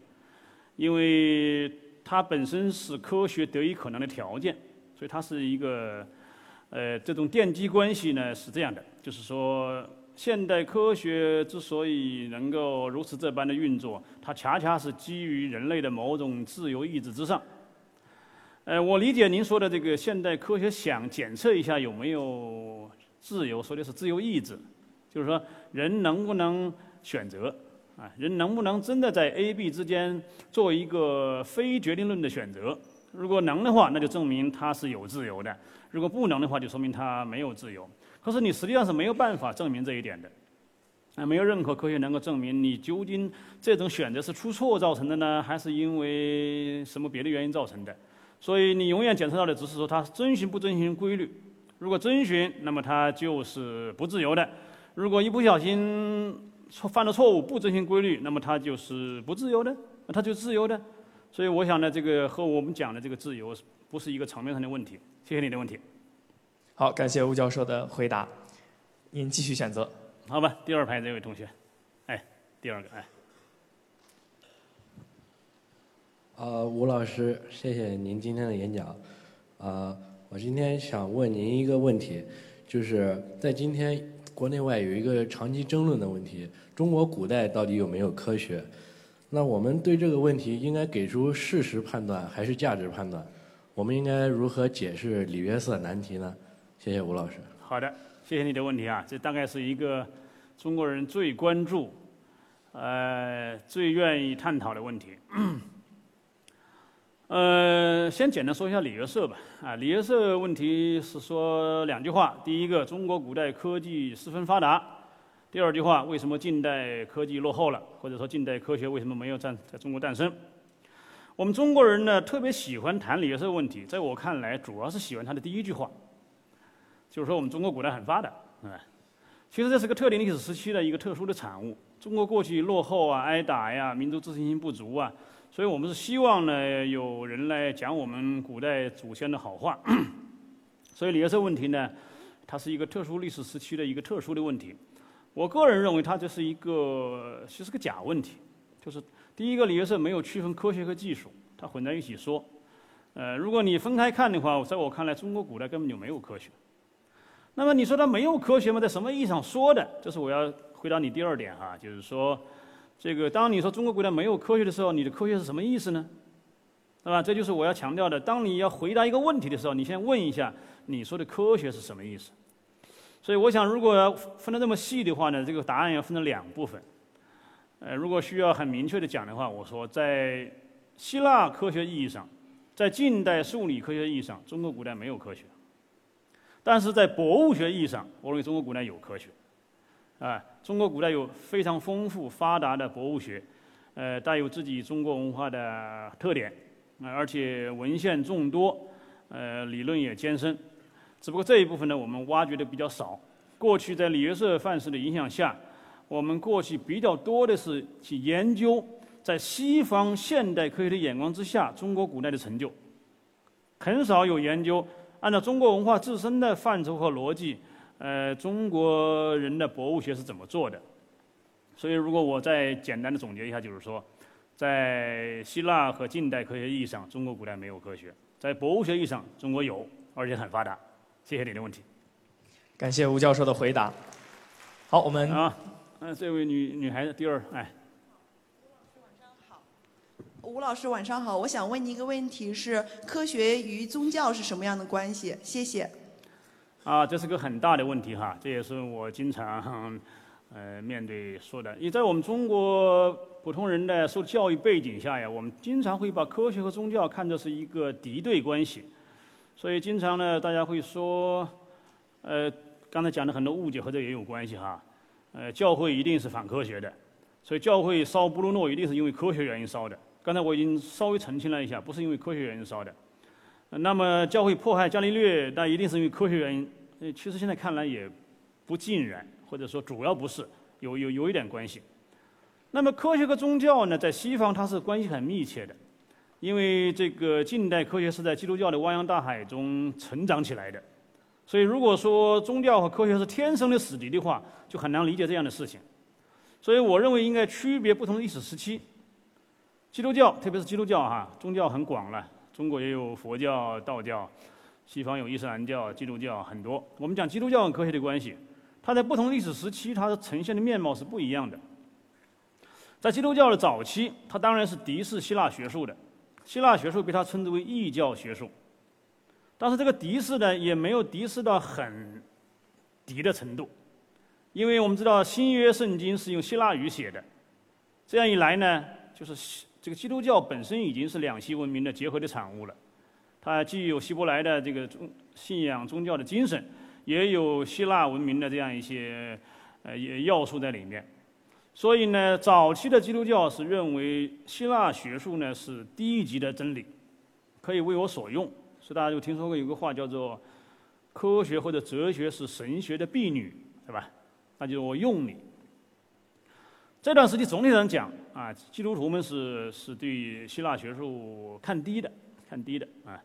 因为它本身是科学得以可能的条件，所以它是一个，呃，这种奠基关系呢是这样的，就是说。现代科学之所以能够如此这般的运作，它恰恰是基于人类的某种自由意志之上。呃，我理解您说的这个现代科学想检测一下有没有自由，说的是自由意志，就是说人能不能选择啊？人能不能真的在 A、B 之间做一个非决定论的选择？如果能的话，那就证明他是有自由的；如果不能的话，就说明他没有自由。可是你实际上是没有办法证明这一点的，啊，没有任何科学能够证明你究竟这种选择是出错造成的呢，还是因为什么别的原因造成的？所以你永远检测到的只是说它遵循不遵循规律。如果遵循，那么它就是不自由的；如果一不小心错犯了错误不遵循规律，那么它就是不自由的，它就自由的。所以我想呢，这个和我们讲的这个自由不是一个层面上的问题。谢谢你的问题。好，感谢吴教授的回答。您继续选择。好吧，第二排这位同学，哎，第二个，哎。啊，吴老师，谢谢您今天的演讲。啊，我今天想问您一个问题，就是在今天国内外有一个长期争论的问题：中国古代到底有没有科学？那我们对这个问题应该给出事实判断还是价值判断？我们应该如何解释李约瑟难题呢？谢谢吴老师。好的，谢谢你的问题啊，这大概是一个中国人最关注、呃最愿意探讨的问题。呃，先简单说一下李约瑟吧。啊，李约瑟问题是说两句话：第一个，中国古代科技十分发达；第二句话，为什么近代科技落后了，或者说近代科学为什么没有在在中国诞生？我们中国人呢，特别喜欢谈李约瑟问题，在我看来，主要是喜欢他的第一句话，就是说我们中国古代很发达，啊，其实这是个特定历史时期的一个特殊的产物。中国过去落后啊、挨打呀、民族自信心不足啊。所以我们是希望呢，有人来讲我们古代祖先的好话。所以李约瑟问题呢，它是一个特殊历史时期的一个特殊的问题。我个人认为，它这是一个其实是个假问题。就是第一个，李约瑟没有区分科学和技术，它混在一起说。呃，如果你分开看的话，在我看来，中国古代根本就没有科学。那么你说它没有科学吗？在什么意义上说的？这是我要回答你第二点哈，就是说。这个，当你说中国古代没有科学的时候，你的科学是什么意思呢？对吧？这就是我要强调的。当你要回答一个问题的时候，你先问一下你说的科学是什么意思。所以，我想，如果要分得这么细的话呢，这个答案要分成两部分。呃，如果需要很明确的讲的话，我说，在希腊科学意义上，在近代数理科学意义上，中国古代没有科学；但是在博物学意义上，我认为中国古代有科学。啊，中国古代有非常丰富发达的博物学，呃，带有自己中国文化的特点，啊，而且文献众多，呃，理论也艰深。只不过这一部分呢，我们挖掘的比较少。过去在李约瑟范式的影响下，我们过去比较多的是去研究在西方现代科学的眼光之下，中国古代的成就，很少有研究按照中国文化自身的范畴和逻辑。呃，中国人的博物学是怎么做的？所以，如果我再简单的总结一下，就是说，在希腊和近代科学意义上，中国古代没有科学；在博物学意义上，中国有，而且很发达。谢谢你的问题。感谢吴教授的回答。好，我们啊，嗯，这位女女孩子第二，哎。吴老师晚上好，我想问您一个问题：是科学与宗教是什么样的关系？谢谢。啊，这是个很大的问题哈，这也是我经常呃面对说的。也在我们中国普通人的受教育背景下呀，我们经常会把科学和宗教看作是一个敌对关系，所以经常呢，大家会说，呃，刚才讲的很多误解和这也有关系哈，呃，教会一定是反科学的，所以教会烧布鲁诺一定是因为科学原因烧的。刚才我已经稍微澄清了一下，不是因为科学原因烧的。那么教会迫害伽利略，那一定是因为科学原因。呃，其实现在看来也不尽然，或者说主要不是，有有有一点关系。那么科学和宗教呢，在西方它是关系很密切的，因为这个近代科学是在基督教的汪洋大海中成长起来的。所以如果说宗教和科学是天生的死敌的话，就很难理解这样的事情。所以我认为应该区别不同的历史时期。基督教，特别是基督教哈，宗教很广了。中国也有佛教、道教，西方有伊斯兰教、基督教，很多。我们讲基督教和科学的关系，它在不同历史时期，它的呈现的面貌是不一样的。在基督教的早期，它当然是敌视希腊学术的，希腊学术被它称之为异教学术。但是这个敌视呢，也没有敌视到很敌的程度，因为我们知道新约圣经是用希腊语写的，这样一来呢，就是。这个基督教本身已经是两系文明的结合的产物了，它既有希伯来的这个宗信仰宗教的精神，也有希腊文明的这样一些呃要素在里面。所以呢，早期的基督教是认为希腊学术呢是低级的真理，可以为我所用。所以大家就听说过有个话叫做“科学或者哲学是神学的婢女”，是吧？那就是我用你。这段时期总体上讲啊，基督徒们是是对希腊学术看低的，看低的啊。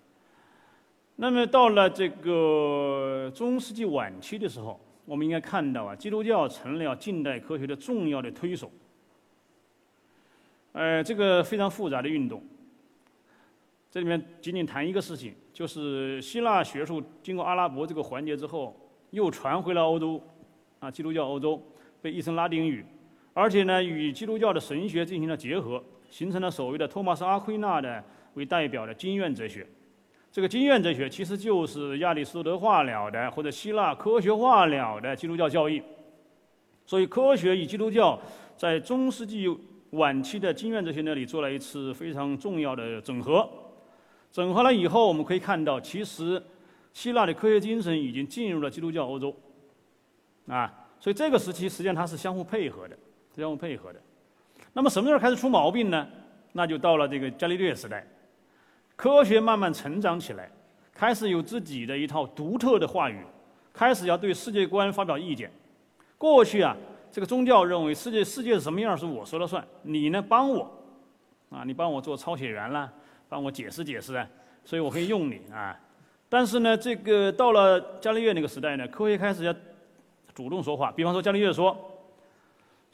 那么到了这个中世纪晚期的时候，我们应该看到啊，基督教成了近代科学的重要的推手。呃，这个非常复杂的运动，这里面仅仅谈一个事情，就是希腊学术经过阿拉伯这个环节之后，又传回了欧洲，啊，基督教欧洲被译成拉丁语。而且呢，与基督教的神学进行了结合，形成了所谓的托马斯·阿奎那的为代表的经验哲学。这个经验哲学其实就是亚里士多德化了的或者希腊科学化了的基督教教义。所以，科学与基督教在中世纪晚期的经验哲学那里做了一次非常重要的整合。整合了以后，我们可以看到，其实希腊的科学精神已经进入了基督教欧洲。啊，所以这个时期实际上它是相互配合的，相互配合的。那么什么时候开始出毛病呢？那就到了这个伽利略时代，科学慢慢成长起来，开始有自己的一套独特的话语，开始要对世界观发表意见。过去啊，这个宗教认为世界世界是什么样是我说了算，你呢帮我，啊，你帮我做抄写员啦，帮我解释解释啊，所以我可以用你啊。但是呢，这个到了伽利略那个时代呢，科学开始要主动说话。比方说，伽利略说，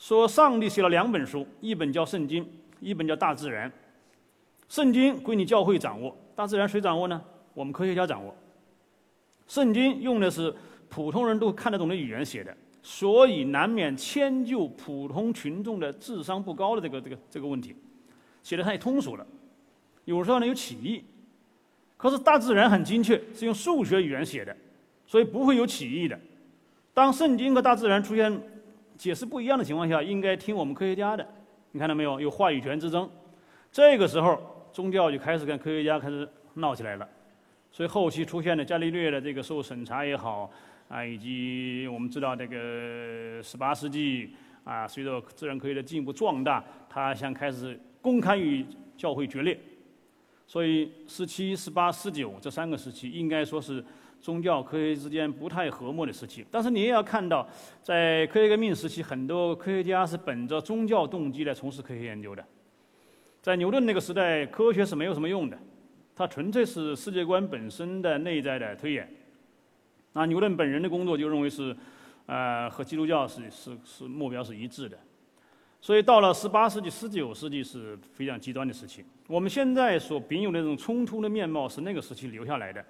说上帝写了两本书，一本叫《圣经》，一本叫《大自然》。圣经归你教会掌握，大自然谁掌握呢？我们科学家掌握。圣经用的是普通人都看得懂的语言写的。所以难免迁就普通群众的智商不高的这个这个这个问题，写的太通俗了，有时候呢有歧义。可是大自然很精确，是用数学语言写的，所以不会有歧义的。当圣经和大自然出现解释不一样的情况下，应该听我们科学家的。你看到没有？有话语权之争。这个时候，宗教就开始跟科学家开始闹起来了。所以后期出现的伽利略的这个受审查也好。啊，以及我们知道这个十八世纪啊，随着自然科学的进一步壮大，他想开始公开与教会决裂。所以，十七、十八、十九这三个时期，应该说是宗教科学之间不太和睦的时期。但是，你也要看到，在科学革命时期，很多科学家是本着宗教动机来从事科学研究的。在牛顿那个时代，科学是没有什么用的，它纯粹是世界观本身的内在的推演。那牛顿本人的工作就认为是，呃，和基督教是是是目标是一致的，所以到了十八世纪、十九世纪是非常极端的时期。我们现在所秉有的这种冲突的面貌是那个时期留下来的。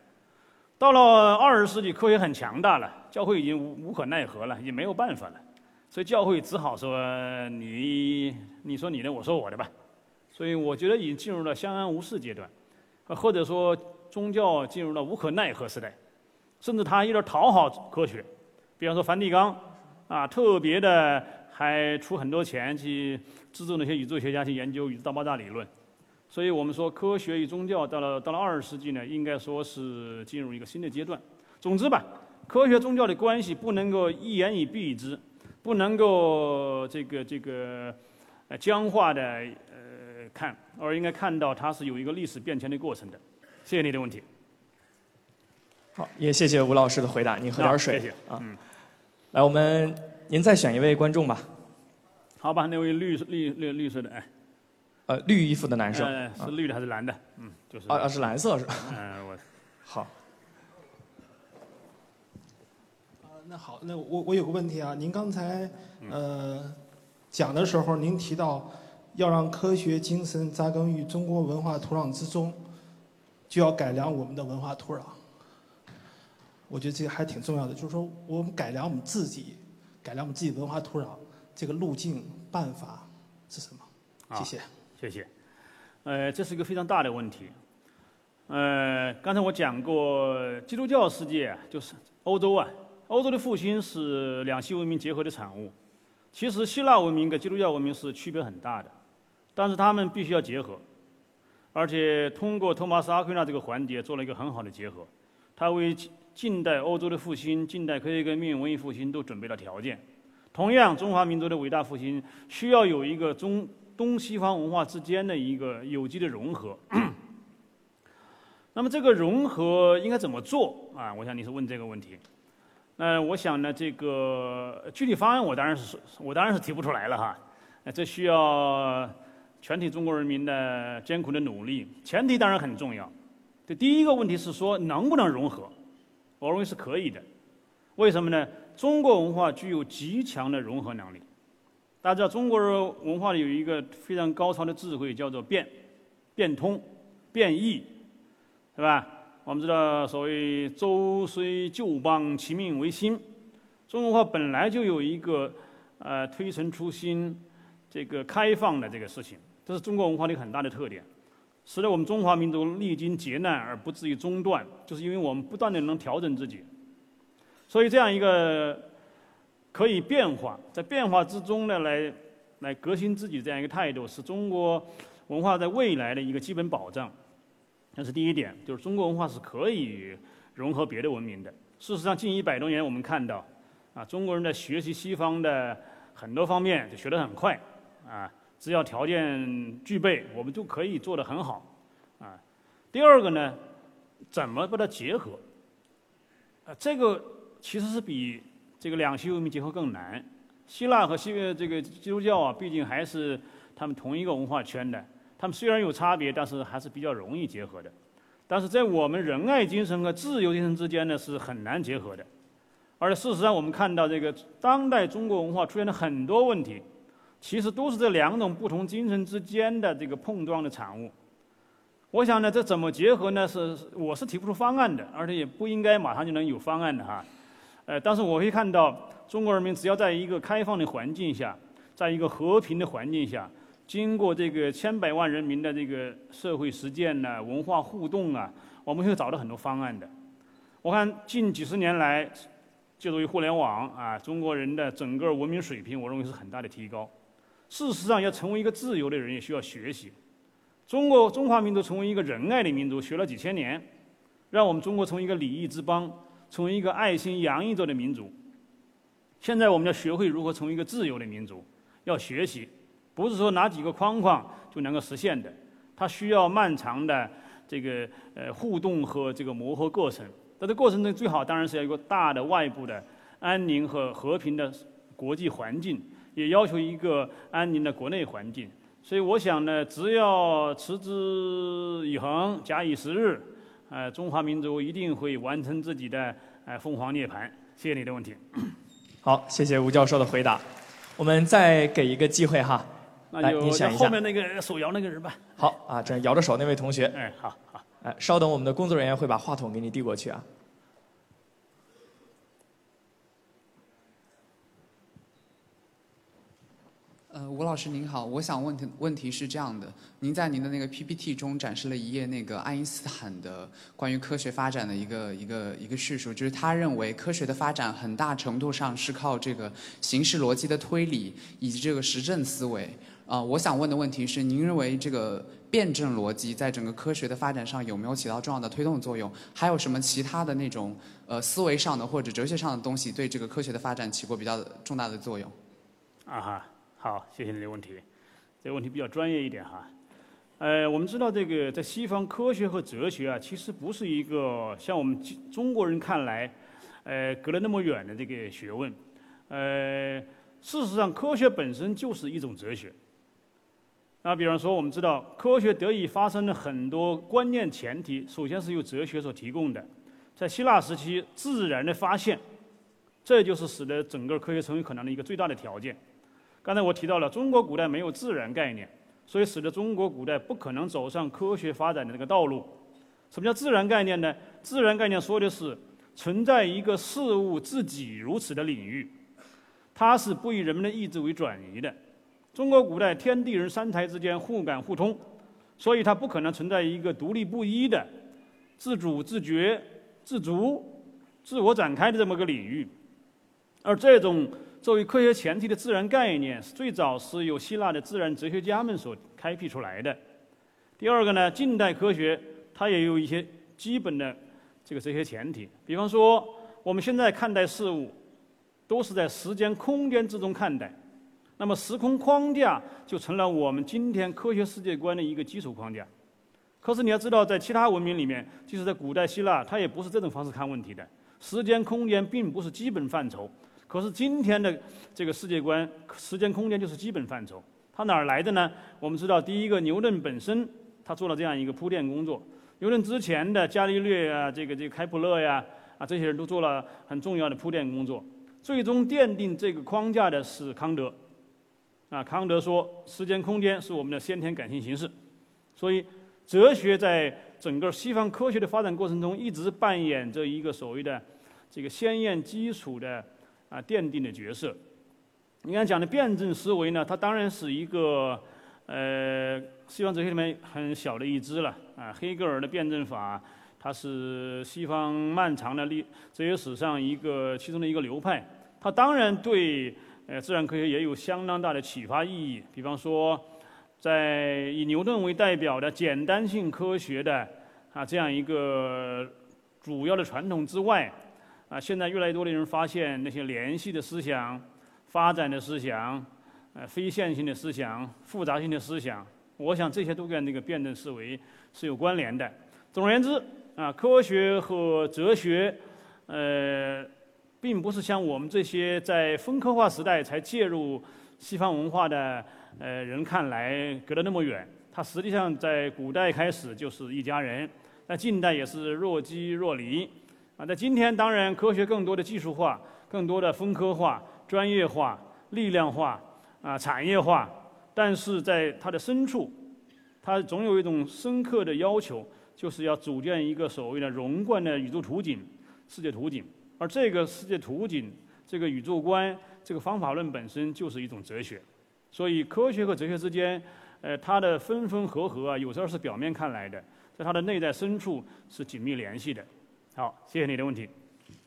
到了二十世纪，科学很强大了，教会已经无无可奈何了，也没有办法了，所以教会只好说你你说你的，我说我的吧。所以我觉得已经进入了相安无事阶段，或者说宗教进入了无可奈何时代。甚至他有点讨好科学，比方说梵蒂冈，啊，特别的还出很多钱去资助那些宇宙学家去研究宇宙大爆炸理论。所以我们说，科学与宗教到了到了二十世纪呢，应该说是进入一个新的阶段。总之吧，科学宗教的关系不能够一言以蔽之，不能够这个这个呃僵化的呃看，而应该看到它是有一个历史变迁的过程的。谢谢你的问题。好，也谢谢吴老师的回答。您喝点水。谢谢啊。嗯，来，我们您再选一位观众吧。好吧，那位绿绿绿绿色的，哎，呃，绿衣服的男生。呃，是绿的还是蓝的？嗯，就是。啊啊，是蓝色是吧？嗯，我。好。啊，那好，那我我有个问题啊，您刚才呃讲的时候，您提到要让科学精神扎根于中国文化土壤之中。就要改良我们的文化土壤，我觉得这个还挺重要的。就是说，我们改良我们自己，改良我们自己文化土壤，这个路径办法是什么？谢谢。谢谢。呃，这是一个非常大的问题。呃，刚才我讲过，基督教世界就是欧洲啊，欧洲的复兴是两系文明结合的产物。其实希腊文明跟基督教文明是区别很大的，但是他们必须要结合。而且通过托马斯·阿奎那这个环节做了一个很好的结合，他为近代欧洲的复兴、近代科学革命、文艺复兴都准备了条件。同样，中华民族的伟大复兴需要有一个中东西方文化之间的一个有机的融合。那么这个融合应该怎么做啊？我想你是问这个问题。那我想呢，这个具体方案我当然是我当然是提不出来了哈。那这需要。全体中国人民的艰苦的努力，前提当然很重要。这第一个问题是说能不能融合？我认为是可以的。为什么呢？中国文化具有极强的融合能力。大家知道，中国人文化里有一个非常高超的智慧，叫做变、变通、变异，是吧？我们知道，所谓“周虽旧邦，其命维新”，中国文化本来就有一个呃推陈出新、这个开放的这个事情。这是中国文化的一个很大的特点。使得我们中华民族历经劫难而不至于中断，就是因为我们不断的能调整自己。所以这样一个可以变化，在变化之中呢，来来革新自己这样一个态度，是中国文化在未来的一个基本保障。这是第一点，就是中国文化是可以融合别的文明的。事实上，近一百多年我们看到，啊，中国人在学习西方的很多方面就学得很快，啊，只要条件具备，我们就可以做得很好，啊。第二个呢，怎么把它结合？啊，这个。其实是比这个两西文明结合更难。希腊和西这个基督教啊，毕竟还是他们同一个文化圈的。他们虽然有差别，但是还是比较容易结合的。但是在我们仁爱精神和自由精神之间呢，是很难结合的。而事实上，我们看到这个当代中国文化出现了很多问题，其实都是这两种不同精神之间的这个碰撞的产物。我想呢，这怎么结合呢？是我是提不出方案的，而且也不应该马上就能有方案的哈。呃，但是我会看到，中国人民只要在一个开放的环境下，在一个和平的环境下，经过这个千百万人民的这个社会实践呢、文化互动啊，我们会找到很多方案的。我看近几十年来，借助于互联网啊，中国人的整个文明水平，我认为是很大的提高。事实上，要成为一个自由的人，也需要学习。中国中华民族成为一个仁爱的民族，学了几千年，让我们中国从一个礼仪之邦。成为一个爱心洋溢着的民族。现在我们要学会如何成为一个自由的民族，要学习，不是说拿几个框框就能够实现的，它需要漫长的这个呃互动和这个磨合过程。在这过程中，最好当然是要一个大的外部的安宁和和平的国际环境，也要求一个安宁的国内环境。所以我想呢，只要持之以恒，假以时日。呃，中华民族一定会完成自己的呃凤凰涅槃。谢谢你的问题。好，谢谢吴教授的回答。我们再给一个机会哈，来，你想一下。后面那个手摇那个人吧。好啊，这摇着手那位同学。哎，好好。哎，稍等，我们的工作人员会把话筒给你递过去啊。呃，吴老师您好，我想问题问题是这样的：您在您的那个 PPT 中展示了一页那个爱因斯坦的关于科学发展的一个一个一个叙述，就是他认为科学的发展很大程度上是靠这个形式逻辑的推理以及这个实证思维。啊，我想问的问题是，您认为这个辩证逻辑在整个科学的发展上有没有起到重要的推动作用？还有什么其他的那种呃思维上的或者哲学上的东西对这个科学的发展起过比较重大的作用？啊哈。好，谢谢你的问题。这个问题比较专业一点哈。呃，我们知道这个在西方科学和哲学啊，其实不是一个像我们中国人看来，呃，隔了那么远的这个学问。呃，事实上，科学本身就是一种哲学。那比方说，我们知道科学得以发生的很多关键前提，首先是由哲学所提供的。在希腊时期，自然的发现，这就是使得整个科学成为可能的一个最大的条件。刚才我提到了，中国古代没有自然概念，所以使得中国古代不可能走上科学发展的这个道路。什么叫自然概念呢？自然概念说的是存在一个事物自己如此的领域，它是不以人们的意志为转移的。中国古代天地人三才之间互感互通，所以它不可能存在一个独立不一的、自主自觉、自足、自我展开的这么个领域，而这种。作为科学前提的自然概念是最早是由希腊的自然哲学家们所开辟出来的。第二个呢，近代科学它也有一些基本的这个哲学前提。比方说，我们现在看待事物都是在时间空间之中看待，那么时空框架就成了我们今天科学世界观的一个基础框架。可是你要知道，在其他文明里面，即使在古代希腊，它也不是这种方式看问题的。时间空间并不是基本范畴。可是今天的这个世界观，时间空间就是基本范畴。它哪儿来的呢？我们知道，第一个牛顿本身他做了这样一个铺垫工作。牛顿之前的伽利略啊，这个这个开普勒呀，啊这些人都做了很重要的铺垫工作。最终奠定这个框架的是康德。啊，康德说，时间空间是我们的先天感性形式。所以，哲学在整个西方科学的发展过程中，一直扮演着一个所谓的这个先验基础的。啊，奠定的角色。你刚才讲的辩证思维呢，它当然是一个，呃，西方哲学里面很小的一支了啊。黑格尔的辩证法，它是西方漫长的历哲学史上一个其中的一个流派。它当然对呃自然科学也有相当大的启发意义。比方说，在以牛顿为代表的简单性科学的啊这样一个主要的传统之外，啊，现在越来越多的人发现那些联系的思想、发展的思想。呃，非线性的思想、复杂性的思想，我想这些都跟那个辩证思维是有关联的。总而言之，啊，科学和哲学，呃，并不是像我们这些在分科化时代才介入西方文化的呃人看来隔得那么远。它实际上在古代开始就是一家人，在近代也是若即若离。啊，在今天，当然科学更多的技术化、更多的分科化、专业化、力量化。啊，产业化，但是在它的深处，它总有一种深刻的要求，就是要组建一个所谓的融贯的宇宙图景、世界图景。而这个世界图景、这个宇宙观、这个方法论本身就是一种哲学。所以，科学和哲学之间，呃，它的分分合合啊，有时候是表面看来的，在它的内在深处是紧密联系的。好，谢谢你的问题。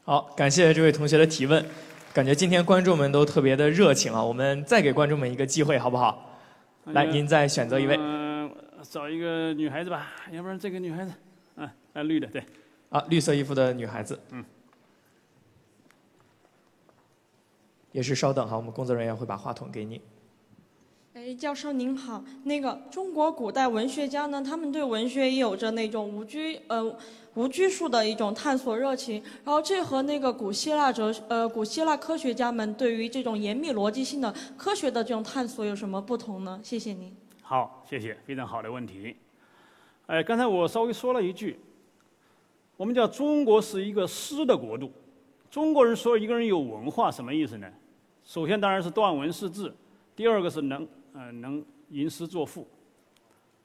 好，感谢这位同学的提问。感觉今天观众们都特别的热情啊！我们再给观众们一个机会，好不好？来，您再选择一位。嗯，找一个女孩子吧，要不然这个女孩子，嗯，啊，绿的，对。啊，绿色衣服的女孩子。嗯。也是稍等哈，我们工作人员会把话筒给你。哎，教授您好，那个中国古代文学家呢，他们对文学也有着那种无拘呃无拘束的一种探索热情，然后这和那个古希腊哲呃古希腊科学家们对于这种严密逻辑性的科学的这种探索有什么不同呢？谢谢您。好，谢谢，非常好的问题。哎，刚才我稍微说了一句，我们叫中国是一个诗的国度，中国人说一个人有文化什么意思呢？首先当然是断文识字，第二个是能。嗯，能吟诗作赋，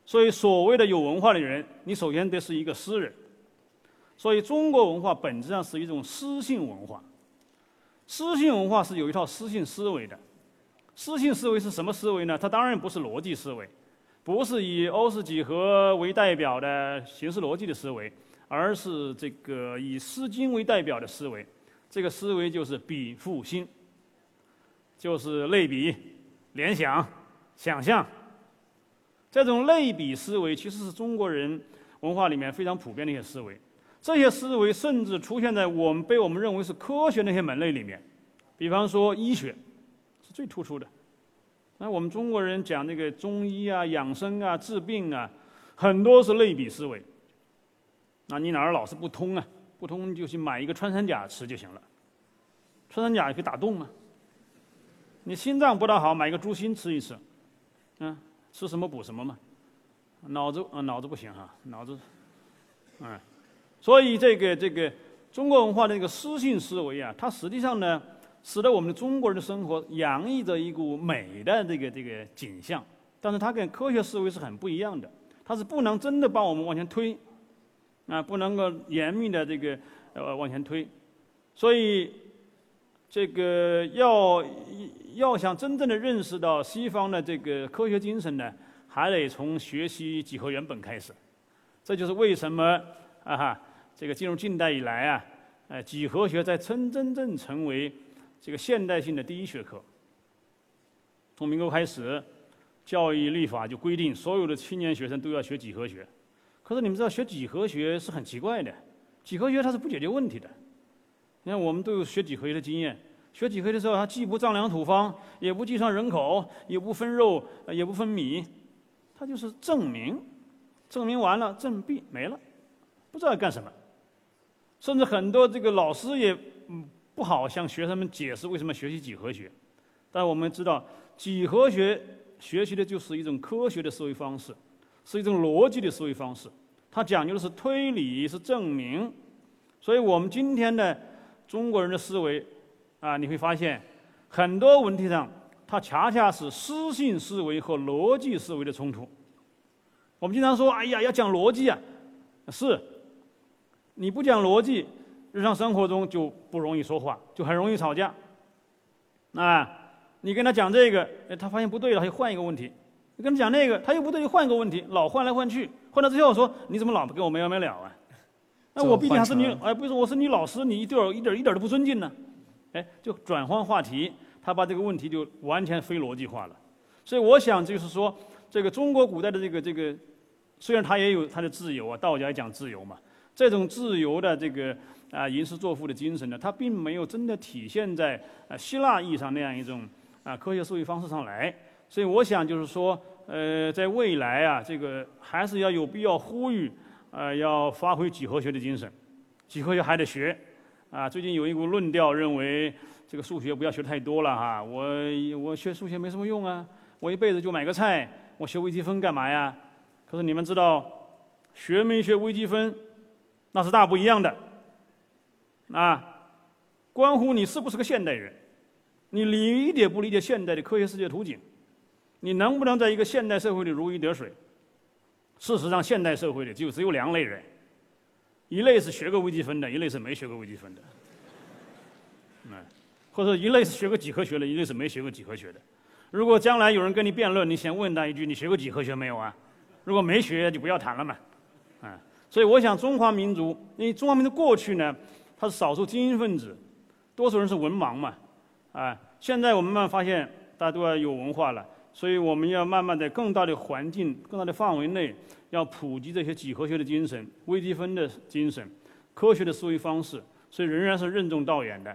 所以所谓的有文化的人，你首先得是一个诗人。所以中国文化本质上是一种诗性文化。诗性文化是有一套诗性思维的。诗性思维是什么思维呢？它当然不是逻辑思维，不是以欧式几何为代表的形式逻辑的思维，而是这个以《诗经》为代表的思维。这个思维就是比赋心，就是类比、联想。想象，这种类比思维其实是中国人文化里面非常普遍的一些思维。这些思维甚至出现在我们被我们认为是科学那些门类里面，比方说医学是最突出的。那我们中国人讲那个中医啊、养生啊、治病啊，很多是类比思维。那你哪儿老是不通啊？不通就去买一个穿山甲吃就行了。穿山甲也可以打洞啊。你心脏不大好，买一个猪心吃一吃。嗯，吃什么补什么嘛，脑子啊脑子不行哈，脑子，嗯，所以这个这个中国文化的这个诗性思维啊，它实际上呢，使得我们的中国人的生活洋溢着一股美的这个这个景象，但是它跟科学思维是很不一样的，它是不能真的把我们往前推，啊，不能够严密的这个呃往前推，所以。这个要要想真正的认识到西方的这个科学精神呢，还得从学习几何原本开始。这就是为什么啊哈，这个进入近代以来啊，呃，几何学在真真正成为这个现代性的第一学科。从民国开始，教育立法就规定所有的青年学生都要学几何学。可是你们知道，学几何学是很奇怪的，几何学它是不解决问题的。你看，我们都有学几何学的经验。学几何的时候，他既不丈量土方，也不计算人口，也不分肉，也不分米，他就是证明。证明完了，证毕没了，不知道要干什么。甚至很多这个老师也不好向学生们解释为什么学习几何学。但我们知道，几何学学习的就是一种科学的思维方式，是一种逻辑的思维方式。它讲究的是推理，是证明。所以我们今天呢。中国人的思维，啊，你会发现，很多问题上，它恰恰是诗性思维和逻辑思维的冲突。我们经常说，哎呀，要讲逻辑啊，是，你不讲逻辑，日常生活中就不容易说话，就很容易吵架。啊，你跟他讲这个，他发现不对了，他就换一个问题，你跟他讲那个，他又不对，换一个问题，老换来换去，换到最后说你怎么老不跟我没完没了啊？那我毕竟还是你，哎，不是我是你老师，你一点一点一点都不尊敬呢，哎，就转换话题，他把这个问题就完全非逻辑化了。所以我想就是说，这个中国古代的这个这个，虽然他也有他的自由啊，道家也讲自由嘛，这种自由的这个啊吟诗作赋的精神呢，它并没有真的体现在啊希腊意义上那样一种啊科学思维方式上来。所以我想就是说，呃，在未来啊，这个还是要有必要呼吁，呃，要发挥几何学的精神，几何学还得学，啊，最近有一股论调认为，这个数学不要学太多了哈，我我学数学没什么用啊，我一辈子就买个菜，我学微积分干嘛呀？可是你们知道，学没学微积分，那是大不一样的，啊，关乎你是不是个现代人，你理解不理解现代的科学世界图景。你能不能在一个现代社会里如鱼得水？事实上，现代社会里就只有两类人：一类是学过微积分的，一类是没学过微积分的。嗯，或者一类是学过几何学的，一类是没学过几何学的。如果将来有人跟你辩论，你先问他一句：你学过几何学没有啊？如果没学，就不要谈了嘛。啊，所以我想，中华民族，因为中华民族过去呢，它是少数精英分子，多数人是文盲嘛。啊，现在我们慢慢发现，大家都要有文化了。所以我们要慢慢在更大的环境、更大的范围内，要普及这些几何学的精神、微积分的精神、科学的思维方式。所以仍然是任重道远的。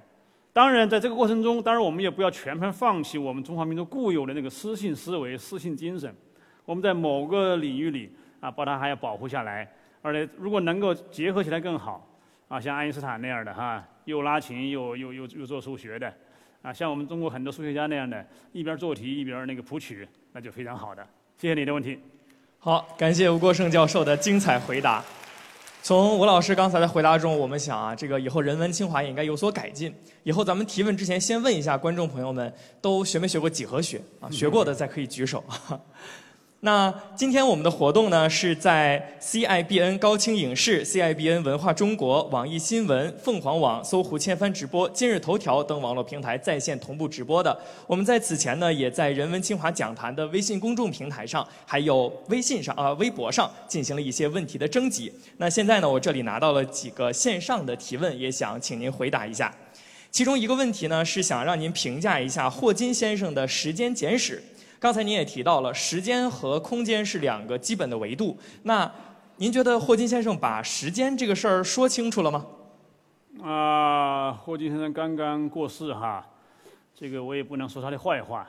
当然，在这个过程中，当然我们也不要全盘放弃我们中华民族固有的那个私信思维、私信精神。我们在某个领域里啊，把它还要保护下来。而且，如果能够结合起来更好啊，像爱因斯坦那样的哈，又拉琴又又又又做数学的。啊，像我们中国很多数学家那样的，一边做题一边那个谱曲，那就非常好的。谢谢你的问题。好，感谢吴国胜教授的精彩回答。从吴老师刚才的回答中，我们想啊，这个以后人文清华也应该有所改进。以后咱们提问之前，先问一下观众朋友们，都学没学过几何学啊？学过的再可以举手。那今天我们的活动呢，是在 CIBN 高清影视、CIBN 文化中国、网易新闻、凤凰网、搜狐千帆直播、今日头条等网络平台在线同步直播的。我们在此前呢，也在人文清华讲坛的微信公众平台上，还有微信上啊、微博上进行了一些问题的征集。那现在呢，我这里拿到了几个线上的提问，也想请您回答一下。其中一个问题呢，是想让您评价一下霍金先生的时间简史。刚才您也提到了，时间和空间是两个基本的维度。那您觉得霍金先生把时间这个事儿说清楚了吗？啊，霍金先生刚刚过世哈，这个我也不能说他的坏话。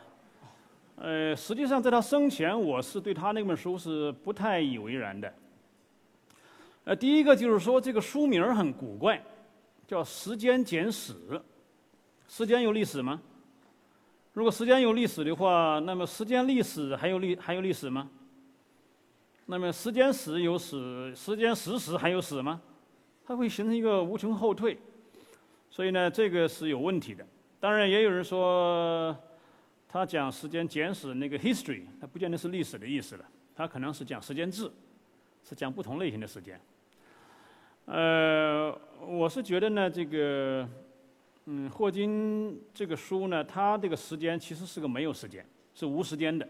呃，实际上在他生前，我是对他那本书是不太以为然的。呃，第一个就是说这个书名很古怪，叫《时间简史》。时间有历史吗？如果时间有历史的话，那么时间历史还有历还有历史吗？那么时间史有史，时间史史还有史吗？它会形成一个无穷后退，所以呢，这个是有问题的。当然，也有人说，他讲时间简史那个 history，它不见得是历史的意思了，它可能是讲时间制，是讲不同类型的时间。呃，我是觉得呢，这个。嗯，霍金这个书呢，他这个时间其实是个没有时间，是无时间的。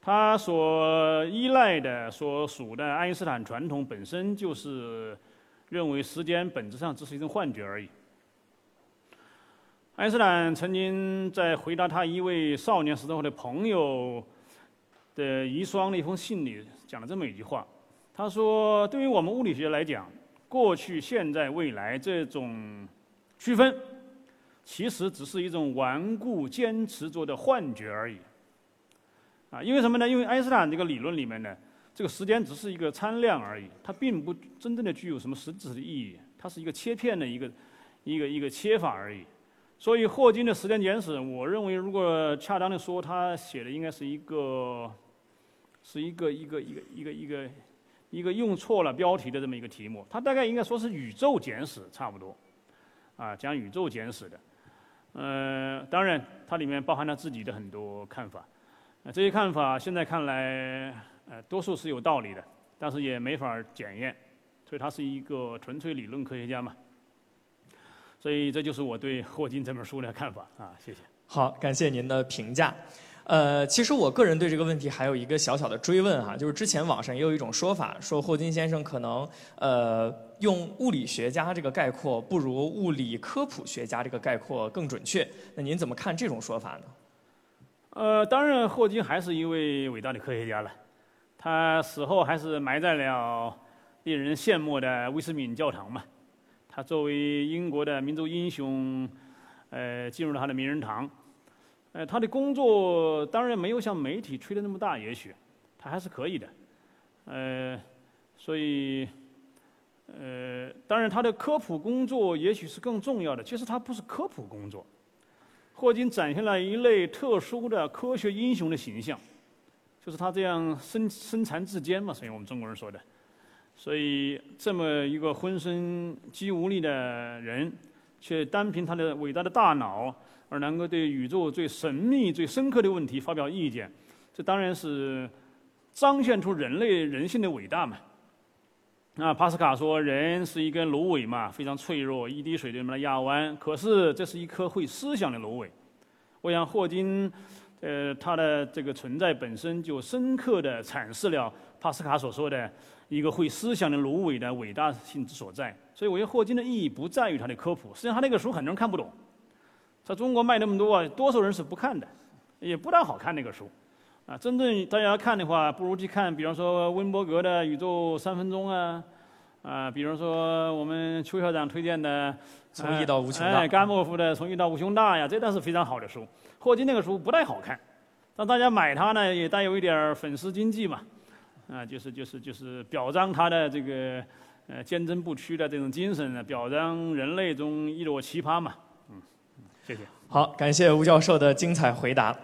他所依赖的、所属的爱因斯坦传统本身就是认为时间本质上只是一种幻觉而已。爱因斯坦曾经在回答他一位少年时候的朋友的遗孀的一封信里讲了这么一句话，他说：“对于我们物理学来讲，过去、现在、未来这种。”区分其实只是一种顽固坚持着的幻觉而已，啊，因为什么呢？因为爱因斯坦这个理论里面呢，这个时间只是一个参量而已，它并不真正的具有什么实质的意义，它是一个切片的一个一个一个切法而已。所以霍金的时间简史，我认为如果恰当的说，他写的应该是一个是一个一个一个一个一个一个用错了标题的这么一个题目，他大概应该说是宇宙简史差不多。啊，讲宇宙简史的，呃，当然它里面包含了自己的很多看法，啊，这些看法现在看来，呃，多数是有道理的，但是也没法检验，所以他是一个纯粹理论科学家嘛。所以这就是我对霍金这本书的看法啊，谢谢。好，感谢您的评价。呃，其实我个人对这个问题还有一个小小的追问哈，就是之前网上也有一种说法，说霍金先生可能呃用物理学家这个概括不如物理科普学家这个概括更准确。那您怎么看这种说法呢？呃，当然，霍金还是一位伟大的科学家了。他死后还是埋在了令人羡慕的威斯敏教堂嘛。他作为英国的民族英雄，呃，进入了他的名人堂。呃，他的工作当然没有像媒体吹的那么大，也许他还是可以的。呃，所以，呃，当然他的科普工作也许是更重要的。其实他不是科普工作，霍金展现了一类特殊的科学英雄的形象，就是他这样身身残志坚嘛，所以我们中国人说的。所以这么一个浑身肌无力的人，却单凭他的伟大的大脑。而能够对宇宙最神秘、最深刻的问题发表意见，这当然是彰显出人类人性的伟大嘛。那，帕斯卡说人是一根芦苇嘛，非常脆弱，一滴水就能把它压弯。可是这是一颗会思想的芦苇。我想霍金，呃，他的这个存在本身就深刻地阐释了帕斯卡所说的一个会思想的芦苇的伟大性之所在。所以，我觉得霍金的意义不在于他的科普，实际上他那个书很多人看不懂。在中国卖那么多啊，多数人是不看的，也不大好看那个书，啊，真正大家要看的话，不如去看，比方说温伯格的《宇宙三分钟》啊，啊，比方说我们邱校长推荐的《从一到无穷大》，哎，甘莫夫的《从一到无穷大》呀，这都是非常好的书。霍金那个书不太好看，但大家买它呢，也带有一点粉丝经济嘛，啊，就是就是就是表彰他的这个呃坚贞不屈的这种精神，表彰人类中一朵奇葩嘛。谢谢。好，感谢吴教授的精彩回答。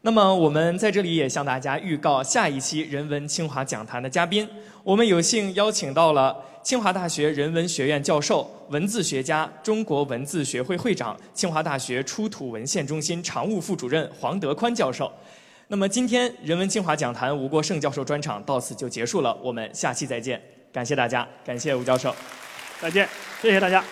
那么我们在这里也向大家预告下一期人文清华讲坛的嘉宾。我们有幸邀请到了清华大学人文学院教授、文字学家、中国文字学会会长、清华大学出土文献中心常务副主任黄德宽教授。那么今天人文清华讲坛吴国胜教授专场到此就结束了，我们下期再见。感谢大家，感谢吴教授，再见，谢谢大家。